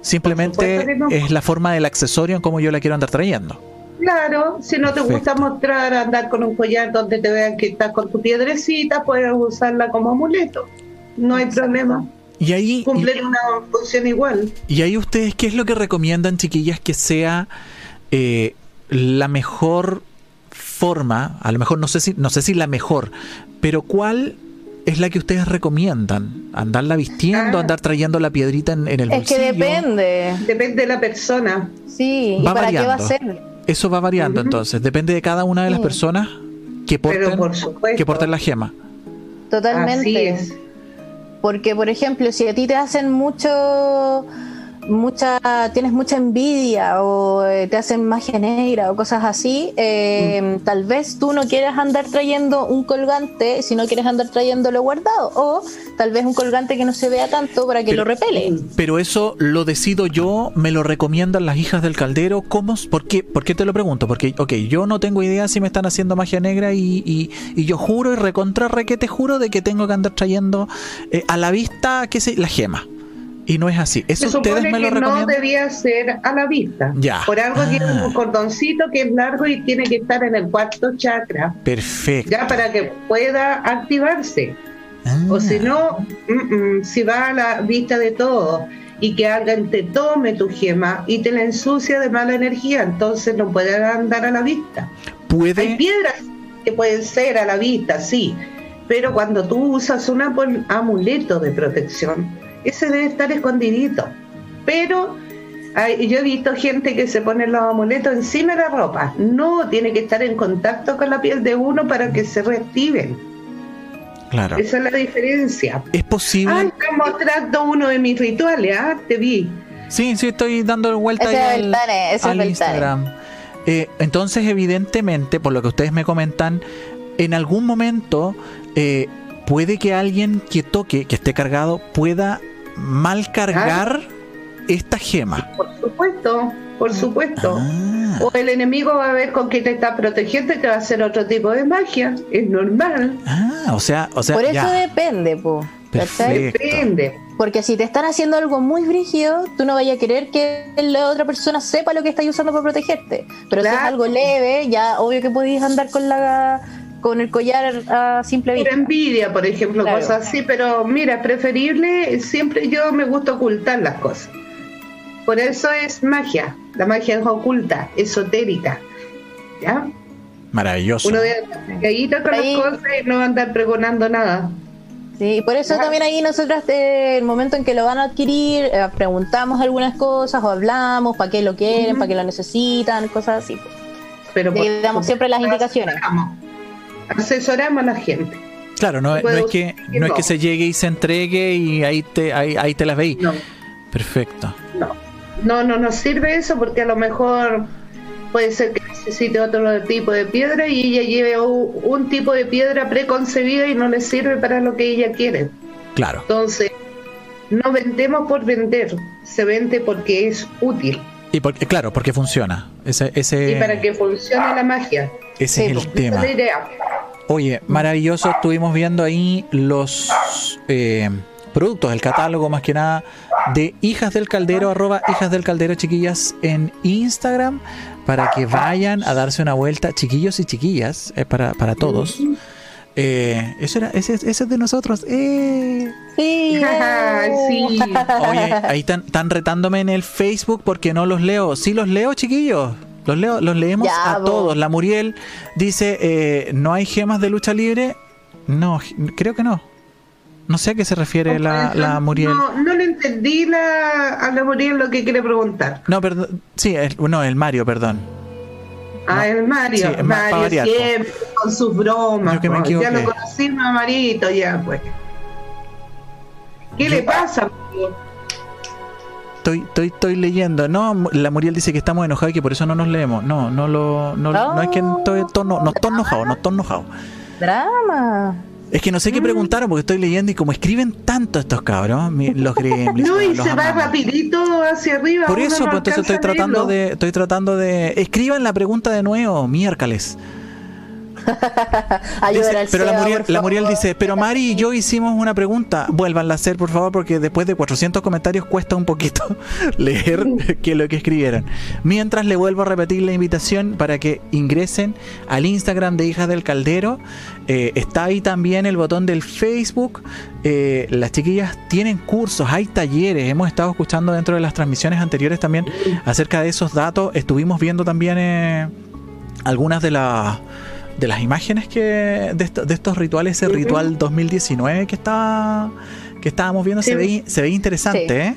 Simplemente es la forma del accesorio en cómo yo la quiero andar trayendo. Claro, si no te gusta mostrar andar con un collar donde te vean que estás con tu piedrecita, puedes usarla como amuleto. No hay problema. Y ahí cumple una función igual. Y ahí ustedes, ¿qué es lo que recomiendan, chiquillas, que sea eh, la mejor forma, a lo mejor no sé si, no sé si la mejor, pero cuál es la que ustedes recomiendan? ¿Andarla vistiendo, ah. andar trayendo la piedrita en, el bolsillo? Es que depende. Depende de la persona. Sí, va para qué va a ser? Eso va variando entonces, depende de cada una de las personas que porten, que porten la gema. Totalmente. Porque, por ejemplo, si a ti te hacen mucho mucha, tienes mucha envidia o eh, te hacen magia negra o cosas así, eh, mm. tal vez tú no quieres andar trayendo un colgante si no quieres andar trayéndolo guardado o tal vez un colgante que no se vea tanto para que lo repele. Pero eso lo decido yo, me lo recomiendan las hijas del caldero, ¿cómo? ¿Por qué, ¿Por qué te lo pregunto? Porque, ok, yo no tengo idea si me están haciendo magia negra y, y, yo juro y recontra te juro de que tengo que andar trayendo eh, a la vista, qué sé, la gema. Y no es así. Eso Se ustedes me lo que No debía ser a la vista. Ya. Por algo tiene un ah. cordoncito que es largo y tiene que estar en el cuarto chakra. Perfecto. Ya para que pueda activarse. O si no, si va a la vista de todo y que alguien te tome tu gema y te la ensucia de mala energía, entonces no puede andar a la vista. Puede. Hay piedras que pueden ser a la vista, sí, pero cuando tú usas un amuleto de protección, ese debe estar escondidito. Pero yo he visto gente que se pone los amuletos encima de la ropa. No, tiene que estar en contacto con la piel de uno para que se reactiven. Claro. Esa es la diferencia. Es posible. Ah, estoy mostrando uno de mis rituales, ¿ah? Te vi. Sí, sí, estoy dando vuelta ahí al, Instagram. Eh, entonces, evidentemente, por lo que ustedes me comentan, en algún momento eh, puede que alguien que toque, que esté cargado, pueda mal cargar esta gema. Por supuesto, por supuesto. Ah. O el enemigo va a ver con quién te está protegiendo y te va a hacer otro tipo de magia. Es normal. Ah, o sea, o sea. Por eso depende, po. Depende. Porque si te están haciendo algo muy rígido, tú no vayas a querer que la otra persona sepa lo que estás usando para protegerte. Pero si es algo leve, ya obvio que podéis andar con la con el collar a simple vista. Por envidia, por ejemplo, cosas así, pero mira, preferible, siempre yo me gusta ocultar las cosas. Por eso es magia, la magia es oculta, esotérica. ¿Ya? Maravilloso. Uno de con las cosas y no va a andar pregonando nada. Sí, por eso también ahí nosotros, eh, el momento en que lo van a adquirir, eh, preguntamos algunas cosas o hablamos para qué lo quieren, para qué lo necesitan, cosas así. Pero Le damos siempre las indicaciones. Asesoramos a la gente. Claro, no, es que no, es que se llegue y se entregue y ahí te ahí, ahí te las veis. No. Perfecto. No. no, no nos sirve eso porque a lo mejor puede ser que necesite otro tipo de piedra y ella lleve un, tipo de piedra preconcebida y no le sirve para lo que ella quiere. Claro. Entonces, no vendemos por vender, se vende porque es útil. Y porque, claro, porque funciona. Ese, ese... Y para que funcione la magia. Ese es el pues, tema. Oye, maravilloso. Estuvimos viendo ahí los eh, productos, el catálogo más que nada de Hijas del Caldero, arroba Hijas del Caldero, chiquillas, en Instagram para que vayan a darse una vuelta, chiquillos y chiquillas, eh, para, para todos. Eh, eso era, ese, ese, es de nosotros. Eh. Sí. sí. Oye, ahí están, están retándome en el Facebook porque no los leo. Sí los leo, chiquillos. Los leo, los leemos a todos. La Muriel dice, eh, ¿no hay gemas de lucha libre? No, creo que no. No sé a qué se refiere la, la, Muriel. No, no le entendí la, a la Muriel lo que quiere preguntar. No, perdón. Sí, el, no, el Mario, perdón. Ah, el Mario. Sí, Mario siempre con sus bromas. ya lo conocimos a Marito, ya pues. ¿Qué le pasa, Estoy, estoy, estoy leyendo. No, la Muriel dice que estamos enojados y que por eso no nos leemos. No, no lo, no, no es que estoy, no, no estoy enojado, no estoy enojado. Drama. Es que no sé qué mm. preguntaron porque estoy leyendo y como escriben tanto estos cabros, los gremlins. No, y se va rapidito hacia arriba. Por eso, pues entonces estoy tratando de, estoy tratando de. Escriban la pregunta de nuevo, miércoles pero la Muriel, dice, pero Mari y yo hicimos una pregunta, vuélvanla a hacer por favor porque después de 400 comentarios cuesta un poquito leer que lo que escribieron. Mientras le vuelvo a repetir la invitación para que ingresen al Instagram de Hijas del Caldero. Eh, está ahí también el botón del Facebook. Eh, las chiquillas tienen cursos, hay talleres. Hemos estado escuchando dentro de las transmisiones anteriores también acerca de esos datos. Estuvimos viendo también eh, algunas de las de las imágenes que de, de estos rituales, ese ritual 2019 que está que estábamos viendo se ve se ve interesante, ¿eh?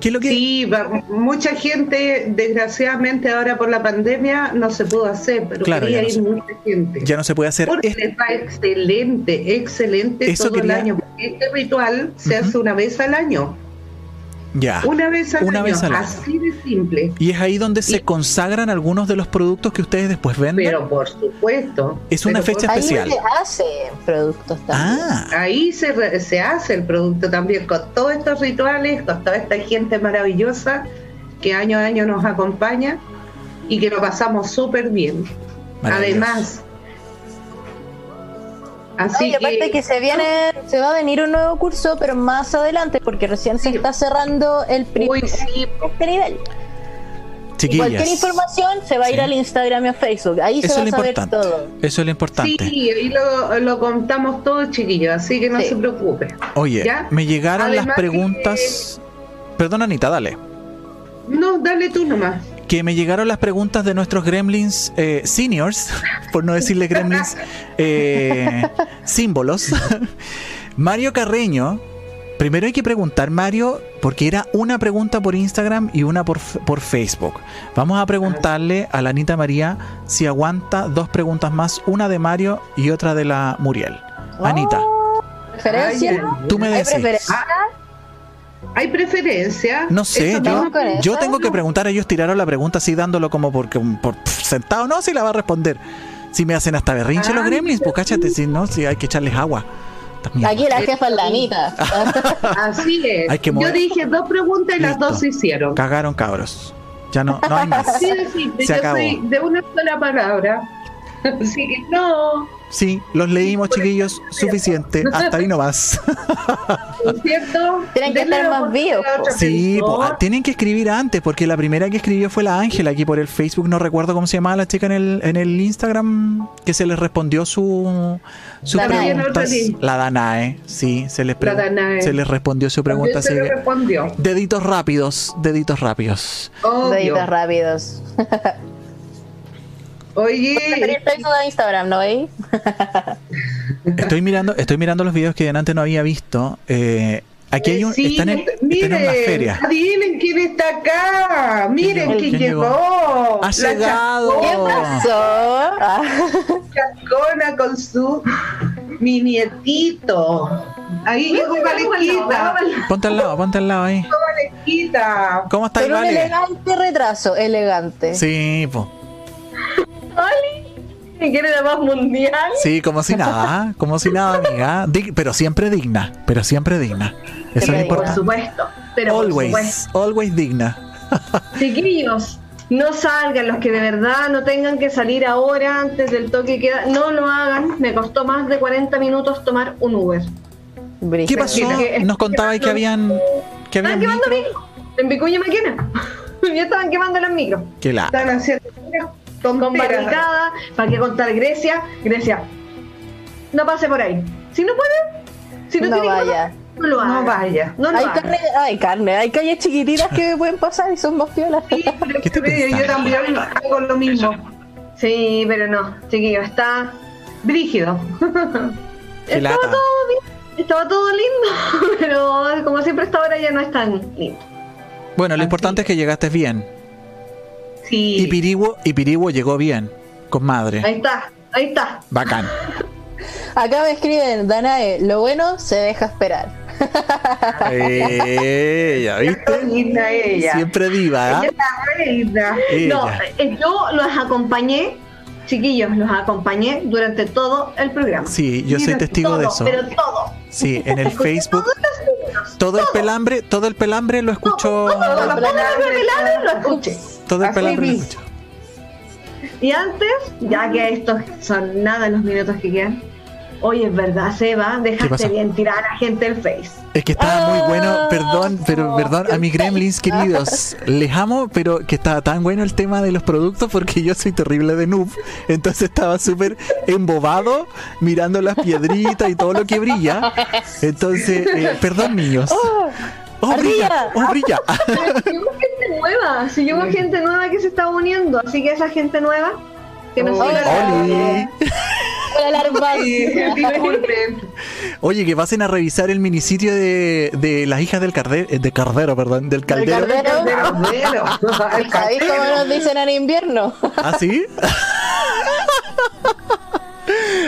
¿Qué lo que... Sí, mucha gente, desgraciadamente ahora por la pandemia no se pudo hacer, pero quería ir mucha gente. Ya no se puede hacer. Porque les va excelente, excelente todo el año. este ritual se hace una vez al año. Ya. Una vez al año, así de simple. Y es ahí donde se consagran algunos de los productos que ustedes después venden. Pero por supuesto. Es una fecha especial. Ahí se hace productos también. Ah. Ahí se, se hace el producto también con todos estos rituales, con toda esta gente maravillosa que año a año nos acompaña y que lo pasamos súper bien. Además, Así aparte que, se viene, se va a venir un nuevo curso, pero más adelante, porque recién se está cerrando el primer este nivel. Cualquier información se va a ir al Instagram y a Facebook. Ahí se va a saber todo. Eso es lo importante. Sí, ahí lo, contamos todo, chiquillos, así que no se preocupe. Oye, me llegaron las preguntas. Perdón, Anita, dale. No, dale tú nomás que me llegaron las preguntas de nuestros gremlins eh, seniors, por no decirle gremlins eh, símbolos. Mario Carreño, primero hay que preguntar, Mario, porque era una pregunta por Instagram y una por, por Facebook. Vamos a preguntarle a la Anita María si aguanta dos preguntas más, una de Mario y otra de la Muriel. Anita. ¿Preferencia? Tú me decís. ¿Hay preferencia? No sé, yo, yo tengo que preguntar, ellos tiraron la pregunta así dándolo como porque por sentado, no, si la va a responder. Si me hacen hasta berrinche los ah, gremlins, pues cáchate, si no, si hay que echarles agua. Aquí la jefa es la Anita. Así es. yo dije dos preguntas y las dos se hicieron. Cagaron cabros. Ya no, no hay más. de de una sola palabra. Así que no. Sí, los leímos, chiquillos, suficiente. Hasta ahí nomás. cierto? Tienen que estar más vivos. Sí, ah, tienen que escribir antes, porque la primera que escribió fue la Ángela, aquí por el Facebook, no recuerdo cómo se llamaba la chica en el, en el Instagram, que se les respondió su, sus La preguntas. Danae. La Danae, sí, se les, Danae. se les respondió su pregunta. Se le respondió. deditos rápidos, deditos rápidos. Obvio. Deditos rápidos. Oye, Facebook a Instagram, ¿no veis? Estoy mirando, estoy mirando los videos que antes no había visto. Eh, aquí hay un, sí, están, en, están en una miren, feria. adivinen quién está acá. Miren quién, ¿Quién llegó? llegó. Ha La llegado. ¿Qué pasó? Chascona con su mi nietito. Ahí llegó Valesquita. Ponte al lado, ponte al lado ahí. Valesquita. ¿Cómo estáis, Pero un Vale? elegante retraso, elegante. Sí, po. ¿Quiere la más mundial? sí, como si nada, como si nada, amiga. Dig- pero siempre digna, pero siempre digna. Eso es lo por importante. supuesto. Pero por supuesto. Always, always digna. Chiquillos, no salgan los que de verdad no tengan que salir ahora antes del toque que queda. No lo hagan. Me costó más de 40 minutos tomar un Uber. ¿Qué pasó? que- Nos contabais que habían, que Estaban habían quemando micro. En Vicuña Maquena. ya estaban quemando los micros. Que la. Están haciendo Con barricada. ¿Para qué contar Grecia? Grecia. No pase por ahí. Si no puede, si no, No tiene que vaya. no lo haga. No vaya. No lo Hay haga. carne, hay carne, hay calles chiquititas que pueden pasar y son más piolas. Sí, pero ¿Qué te yo- también hago lo mismo. Sí, pero no, chiquillo, está Brígido. Estaba lata. todo bien, estaba todo lindo, pero como siempre esta hora ya no es tan lindo. Bueno, lo importante es que llegaste bien. Sí. Y Piriguo, y llegó bien, con madre. Ahí está, ahí está. Bacán. Acá me escriben, Danae, lo bueno se deja esperar. Ya viste. Linda ella. Siempre diva, ¿ah? Ella. No, Ella. eh, yo los acompañé, chiquillos, los acompañé durante todo el programa. Sí, yo soy testigo todo, de eso. Pero todo. Sí, en el Facebook, todo el pelambre, todo el pelambre lo escuchó. todo, todo, todo, todo el pelado lo escuché. Todo el vi. escuchó. Y antes, ya que estos son nada los minutos que quedan, oye, es verdad, Seba, ¿Qué dejaste bien tirar a la gente del Face. Es que estaba muy bueno, Ah, perdón, pero perdón a mis gremlins queridos. Les amo, pero que estaba tan bueno el tema de los productos porque yo soy terrible de noob. Entonces estaba súper embobado mirando las piedritas y todo lo que brilla. Entonces, eh, perdón niños. Oh, brilla, oh, brilla. Si hubo gente nueva, si hubo gente nueva que se está uniendo, así que esa gente nueva que nos Hola. siga. Oye, que pasen a revisar el minisitio de, de las hijas del cardero, de Cardero, perdón, del caldero. Cardero. Cardero. El ¿Sabéis cómo nos dicen en invierno? ¿Ah, sí?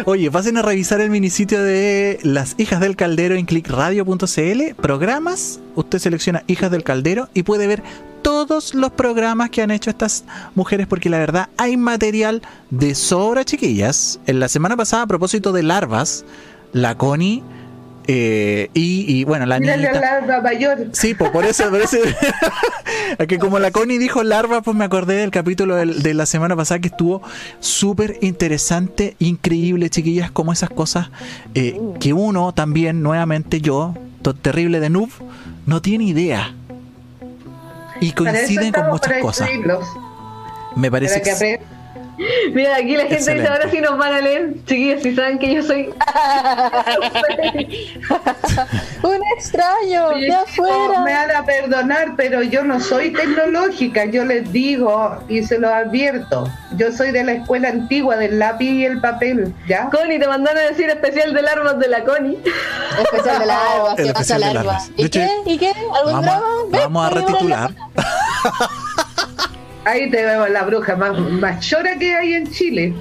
Oye, pasen a revisar el minisitio de Las Hijas del Caldero en clickradio.cl. Programas, usted selecciona Hijas del Caldero y puede ver todos los programas que han hecho estas mujeres porque la verdad hay material de sobra, chiquillas. En la semana pasada, a propósito de larvas, la Connie eh, y, y, bueno, la niñita... la larva mayor. Sí, pues por eso, por eso. Es que como la Connie dijo larva, pues me acordé del capítulo de la semana pasada que estuvo súper interesante, increíble, chiquillas, como esas cosas eh, que uno también, nuevamente yo, terrible de noob, no tiene idea. Y coinciden con muchas cosas. Me parece que. Mira, aquí la gente Excelente. dice ahora sí nos van a leer. Chiquillos, si saben que yo soy. Un extraño, Oye, de afuera. me van a perdonar, pero yo no soy tecnológica, yo les digo y se los advierto. Yo soy de la escuela antigua del lápiz y el papel, ¿ya? Connie, te mandaron a decir especial de larvas de la Connie. Especial de larva, El se pasa especial de larva. larvas. ¿Y De qué? ¿Y qué? ¿Algún Vamos, drama? vamos a retitular. Ahí te veo la bruja más, más chora que hay en Chile.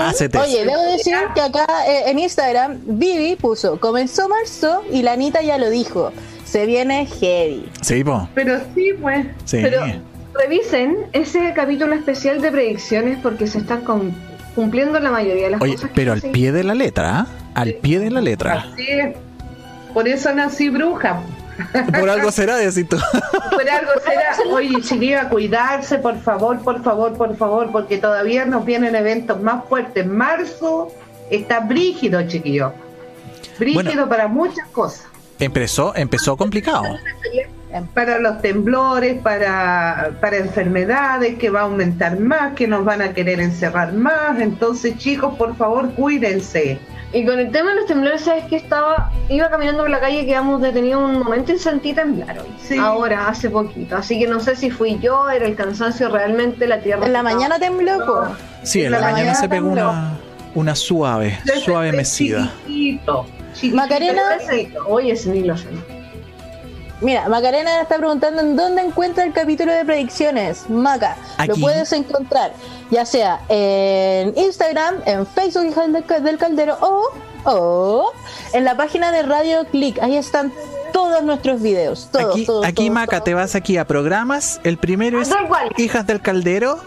Hacete. Oye, debo decir que acá eh, en Instagram Vivi puso, comenzó marzo y la Anita ya lo dijo, se viene heavy. Sí, po. Pero sí, pues. Sí. Pero revisen ese capítulo especial de predicciones porque se están con- cumpliendo la mayoría de las Oye, cosas. que pero al pie de la letra, ¿ah? Al pie de la letra. Así es. Por eso nací bruja. Por algo será, decís tú. Por algo será. Oye, chiquilla, cuidarse, por favor, por favor, por favor, porque todavía nos vienen eventos más fuertes. Marzo está brígido, chiquillo. Brígido para muchas cosas. Empezó, empezó complicado. Para los temblores, para, para enfermedades, que va a aumentar más, que nos van a querer encerrar más. Entonces, chicos, por favor, cuídense. Y con el tema de los temblores, ¿sabes que Estaba, iba caminando por la calle y quedamos detenidos un momento y sentí temblar hoy. Ahora, hace poquito. Así que no sé si fui yo, era el cansancio realmente, la tierra. En la mañana tembló, Sí, en la, mañana, se pegó una, una suave, suave mecida. Macarena. Oye, ese ni lo sé. Mira, Macarena está preguntando en dónde encuentra el capítulo de predicciones. Maca, lo puedes encontrar ya sea en Instagram, en Facebook del Caldero o, o en la página de Radio Click. Ahí están todos nuestros videos. aquí, aquí Maca, te vas aquí a programas. El primero es Hijas del Caldero.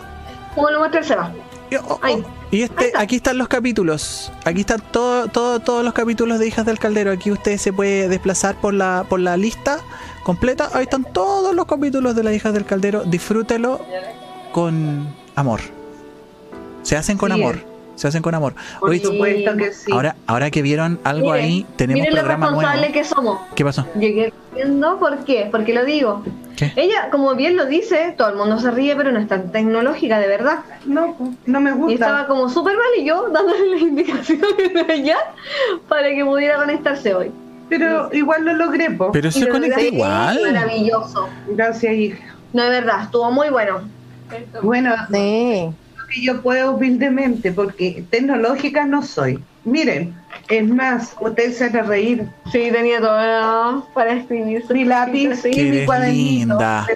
Como lo muestra el Seba. Oh, oh, y este, aquí están los capítulos. Aquí están todo, todo, todos los capítulos de Hijas del Caldero. Aquí usted se puede desplazar por la, por la lista completa. Ahí están todos los capítulos de las Hijas del Caldero. Disfrútelo con amor. Se hacen con amor. Se hacen con amor. Por supuesto que sí. Ahora, ahora que vieron algo ahí, tenemos miren programa lo responsable que somos. ¿Qué pasó? Llegué viendo por qué, porque lo digo. Ella, como bien lo dice, todo el mundo se ríe, pero no es tan tecnológica, de verdad. No, no me gusta. Y estaba como súper mal y yo dándole las indicaciones de ella para que pudiera conectarse hoy. Pero igual lo logré, po. Pero se conecta igual. Maravilloso. Gracias, hija. No, de verdad, estuvo muy bueno. Bueno, sí. Que yo puedo humildemente, porque tecnológica no soy. Miren, es más, usted se va a reír. Sí, tenía todo para escribir. Mi lápiz, sí, mi linda.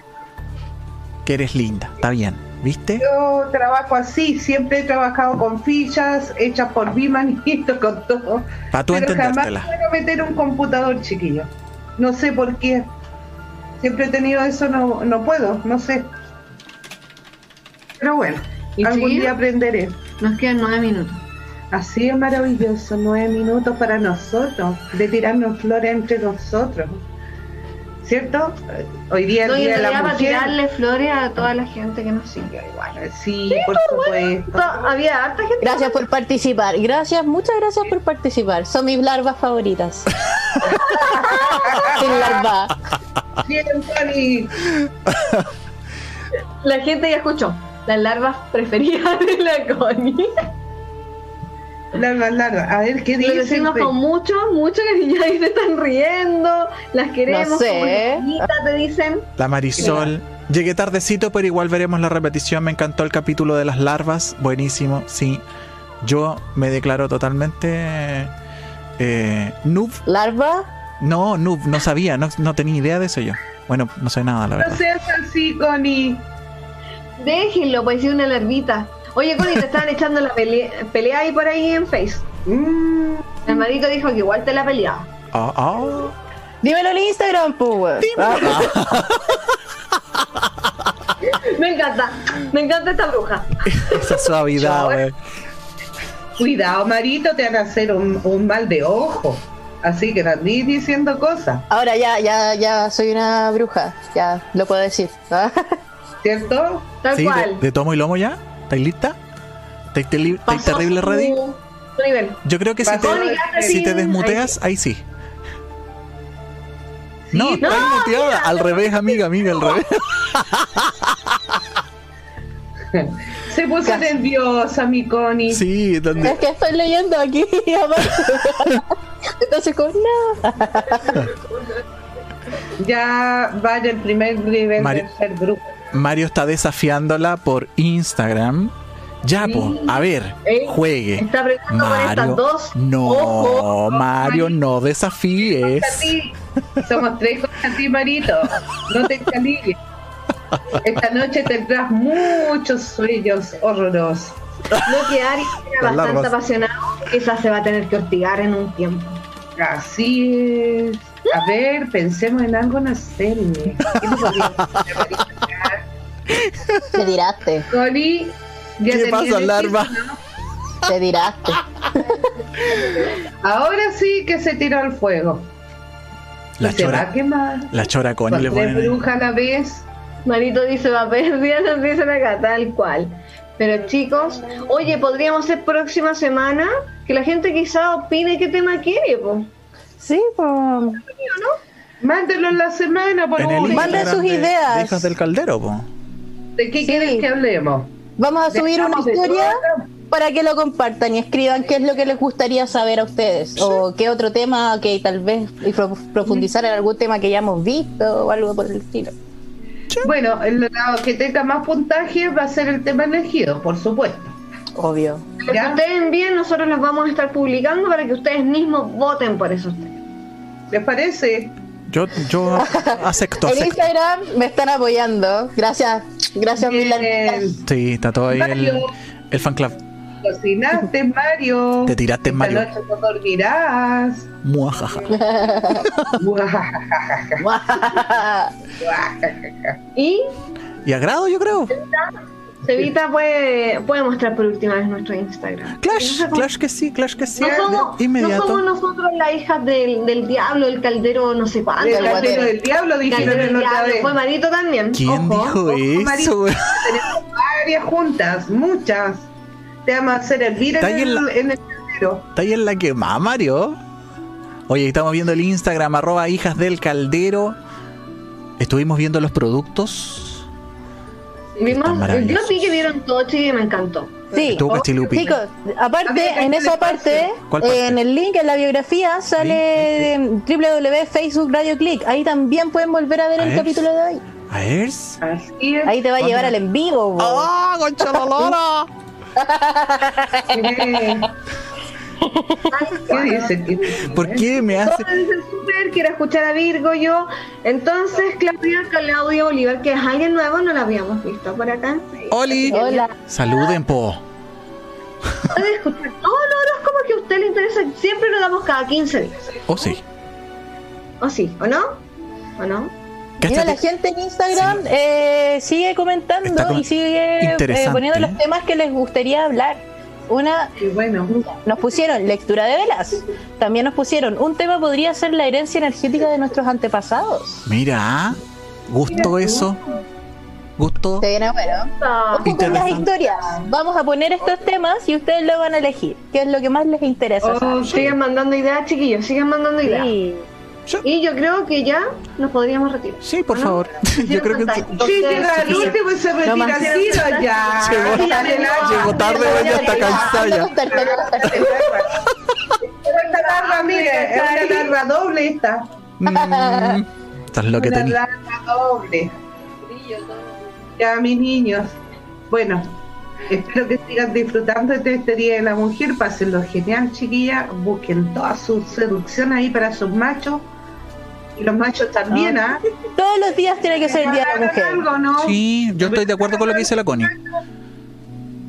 Que eres linda, está bien, ¿viste? Yo trabajo así, siempre he trabajado con fichas hechas por mi manito, con todo. Para tú Pero jamás puedo meter un computador, chiquillo. No sé por qué. Siempre he tenido eso, no, no puedo, no sé. Pero bueno, algún día aprenderé. Nos quedan nueve minutos. Así es maravilloso, nueve minutos para nosotros, de tirarnos flores entre nosotros. ¿Cierto? Hoy día no, día de la para tirarle flores a toda la gente que nos sigue igual. Eh, sí, por supuesto. había harta gente. Gracias por participar. Gracias, muchas gracias por participar. Son mis larvas favoritas. Sin larva. Bien, Tony. La gente ya escuchó. Las larvas preferidas de la Connie. Larva, larva. A ver qué dicen. Lo decimos con mucho, mucho cariño. Ahí se están riendo. Las queremos. No sé. te dicen. La Marisol. Llegué tardecito, pero igual veremos la repetición. Me encantó el capítulo de las larvas. Buenísimo, sí. Yo me declaro totalmente. Eh, noob. ¿Larva? No, noob, no sabía, no, no tenía idea de eso yo. Bueno, no sé nada, la verdad. No seas así, Connie. Déjenlo, pues una larvita. Oye, Connie, te estaban echando la pelea, pelea ahí por ahí en Face. Mm. El marido dijo que igual te la peleaba. Ah, ah. Dímelo en Instagram, pues. me encanta, me encanta esta bruja. Esa suavidad, güey. Cuidado, Marito, te van a hacer un, mal de ojo. Así que no diciendo cosas. Ahora ya, ya, ya soy una bruja. Ya lo puedo decir. ¿Cierto? Tal sí, cual. De, tomo y lomo ya? ¿Estáis lista? ¿Estáis terrible ready? Yo creo que si te, si te desmuteas, ahí sí. no, estás muteada. Al revés, amiga, amiga, al revés. Se puso nerviosa, mi Connie. Sí, ¿dónde? Es que estoy leyendo aquí. Entonces, con ya vaya el primer nivel de ser grupo. Mario está desafiándola por Instagram. Ya, pues, a ver, juegue. Mario, dos. No, Mario, no desafíes. Somos tres con ti, Marito. No te caligues. Esta noche tendrás muchos sueños horrorosos. Lo que Ari era bastante apasionado, esa se va a tener que hostigar en un tiempo. Así es. A ver, pensemos en algo en la serie. Te tiraste. Coli, ¿Qué pasa, larva? Te tiraste. Ahora sí que se tiró al fuego. La chora. La chora con le ponen. bruja a la vez. Marito dice, va a perder, nos dicen acá, tal cual. Pero chicos, oye, podríamos ser próxima semana que la gente quizá opine qué tema quiere, po. Sí, pues. ¿No? Mándenlo en la semana, por favor. Manden sus ideas. Hijas del caldero, po. ¿De qué quieren que hablemos? Vamos a subir una historia para que lo compartan y escriban qué es lo que les gustaría saber a ustedes o qué otro tema que tal vez profundizar en algún tema que ya hemos visto o algo por el estilo. Bueno, el que tenga más puntaje va a ser el tema elegido, por supuesto. Obvio. Lo que ustedes envíen, nosotros los vamos a estar publicando para que ustedes mismos voten por esos temas. ¿Les parece? Yo, yo acepto, En Instagram me están apoyando. Gracias, gracias, Milan. Sí, está todo ahí el, el fan club. Cocinaste, Mario. Te tiraste, Mario. Esta noche no dormirás. Muajaja. y. Y agrado, yo creo. Cevita puede, puede mostrar por última vez nuestro Instagram. Clash, Clash que sí, Clash que sí. No somos, no somos nosotros la hija del, del diablo, el caldero, no sé cuánto. El caldero del diablo, dijeron el diablo. Fue Marito también. ¿Quién dijo eso? Tenemos varias juntas, muchas te vamos a hacer hervir en, el, en, el caldero. Está ahí en la quema, Mario. Oye, estamos viendo el Instagram, arroba hijas del caldero. Estuvimos viendo los productos. Vimos, yo vi que vieron todo y me encantó. Sí, chicos, aparte, en esa parte, en el link en la biografía sale ¿Sí? www.facebook Radio Click. Ahí también pueden volver a ver el capítulo de hoy. A ver. Ahí te va a llevar al en vivo. ¡Ah, la ¿Qué dice? ¿Por qué me hace? súper, quiero escuchar a Virgo yo. Entonces, Claudia, Claudia Bolívar, que es alguien nuevo, no lo habíamos visto por acá. Oli. Hola. Saluden, po. Puede escuchar todos los como que a usted le interesa. Siempre lo damos cada 15 días. ¿O sí? ¿O sí? ¿O no? ¿O no? Mira, la gente en Instagram eh, sigue comentando y sigue eh, poniendo los temas que les gustaría hablar. Una, bueno. nos pusieron lectura de velas. También nos pusieron un tema podría ser la herencia energética de nuestros antepasados. Mira, gustó eso. ¿Gustó? Se viene bueno. las historias. Vamos a poner estos temas y ustedes lo van a elegir. ¿Qué es lo que más les interesa? Oh, sigan mandando ideas, chiquillos. Sigan mandando ideas. Y yo creo que ya nos podríamos retirar. Sí, por favor. yo creo que sí. Sí, llega el último y se retira tiro ya. Llegó tarde, ya está cansada ya. Esta larga, mire, es una larga doble esta. Mm, esta es lo que tenía. Una larga doble. Ya, mis niños. Bueno, Espero que sigan disfrutando de este Día de la Mujer, pásenlo genial, chiquilla, busquen toda su seducción ahí para sus machos y los machos también, ¿ah? Todos los días tiene que ser el Día de la Mujer. Sí, yo estoy de acuerdo con lo que dice la Connie.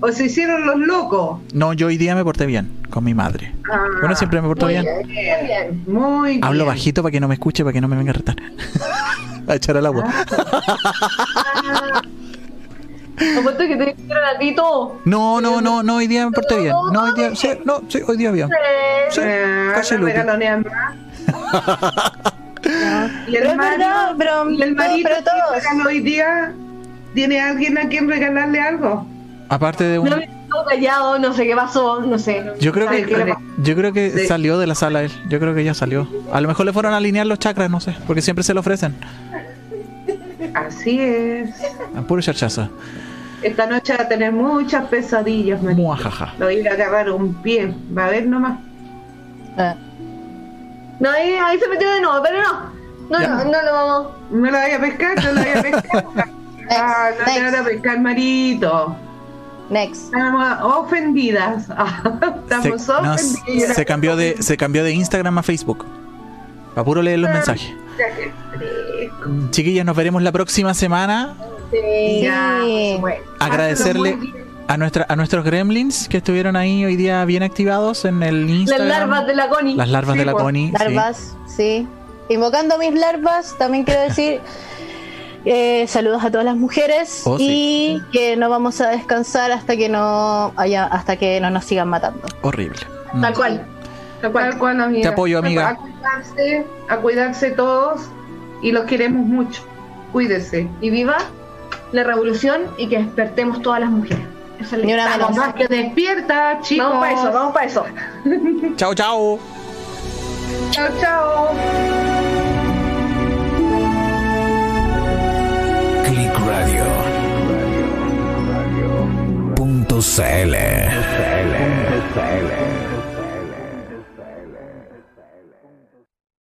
¿O se hicieron los locos? No, yo hoy día me porté bien con mi madre. Ah, bueno, siempre me porto bien. bien. Muy bien. Hablo bajito para que no me escuche, para que no me venga a retar. a echar al agua. Ah. Apuesto que te hicieron a ti todo. No, no, no, no, hoy día me porté bien. No, hoy día, sí, no, sí, hoy día bien. Sí, casi lo Y el marido, pero, y el marido pero hoy día, ¿tiene alguien a quien regalarle algo? Aparte de un... No, callado, no sé qué pasó, no sé. Yo creo que, yo creo que salió de la sala él. Yo creo que ya salió. A lo mejor le fueron a alinear los chakras, no sé, porque siempre se lo ofrecen. Así es. A puro charchazo. Esta noche va a tener muchas pesadillas, Muajaja. Lo voy a agarrar un pie. Va a ver nomás. Ah. No, ahí, ahí se metió de nuevo, pero no. No, no, no lo vamos. No lo voy a pescar, no lo voy a pescar. ah, no te voy a pescar, Marito. Next. Estamos ofendidas. Estamos se, ofendidas. se, cambió de, se cambió de Instagram a Facebook. Para puro leer los ah, mensajes. Chiquillas, nos veremos la próxima semana. Sí. Agradecerle a nuestra a nuestros gremlins que estuvieron ahí hoy día bien activados en el Instagram. Las larvas de la Connie. Las larvas de la pues. Connie. Larvas, sí. Invocando mis larvas, también quiero decir eh, saludos a todas las mujeres oh, y que no vamos a descansar hasta que no haya hasta que no nos sigan matando. Horrible. Tal cual. Tal cual, amiga. Te apoyo, amiga. A cuidarse, a cuidarse todos y los queremos mucho. Cuídese. Y viva la revolución y que despertemos todas las mujeres. Esa es la más que despierta, chicos. Vamos para eso, vamos para eso. chao, chao. Chao, chao. Click Radio. Punto CL.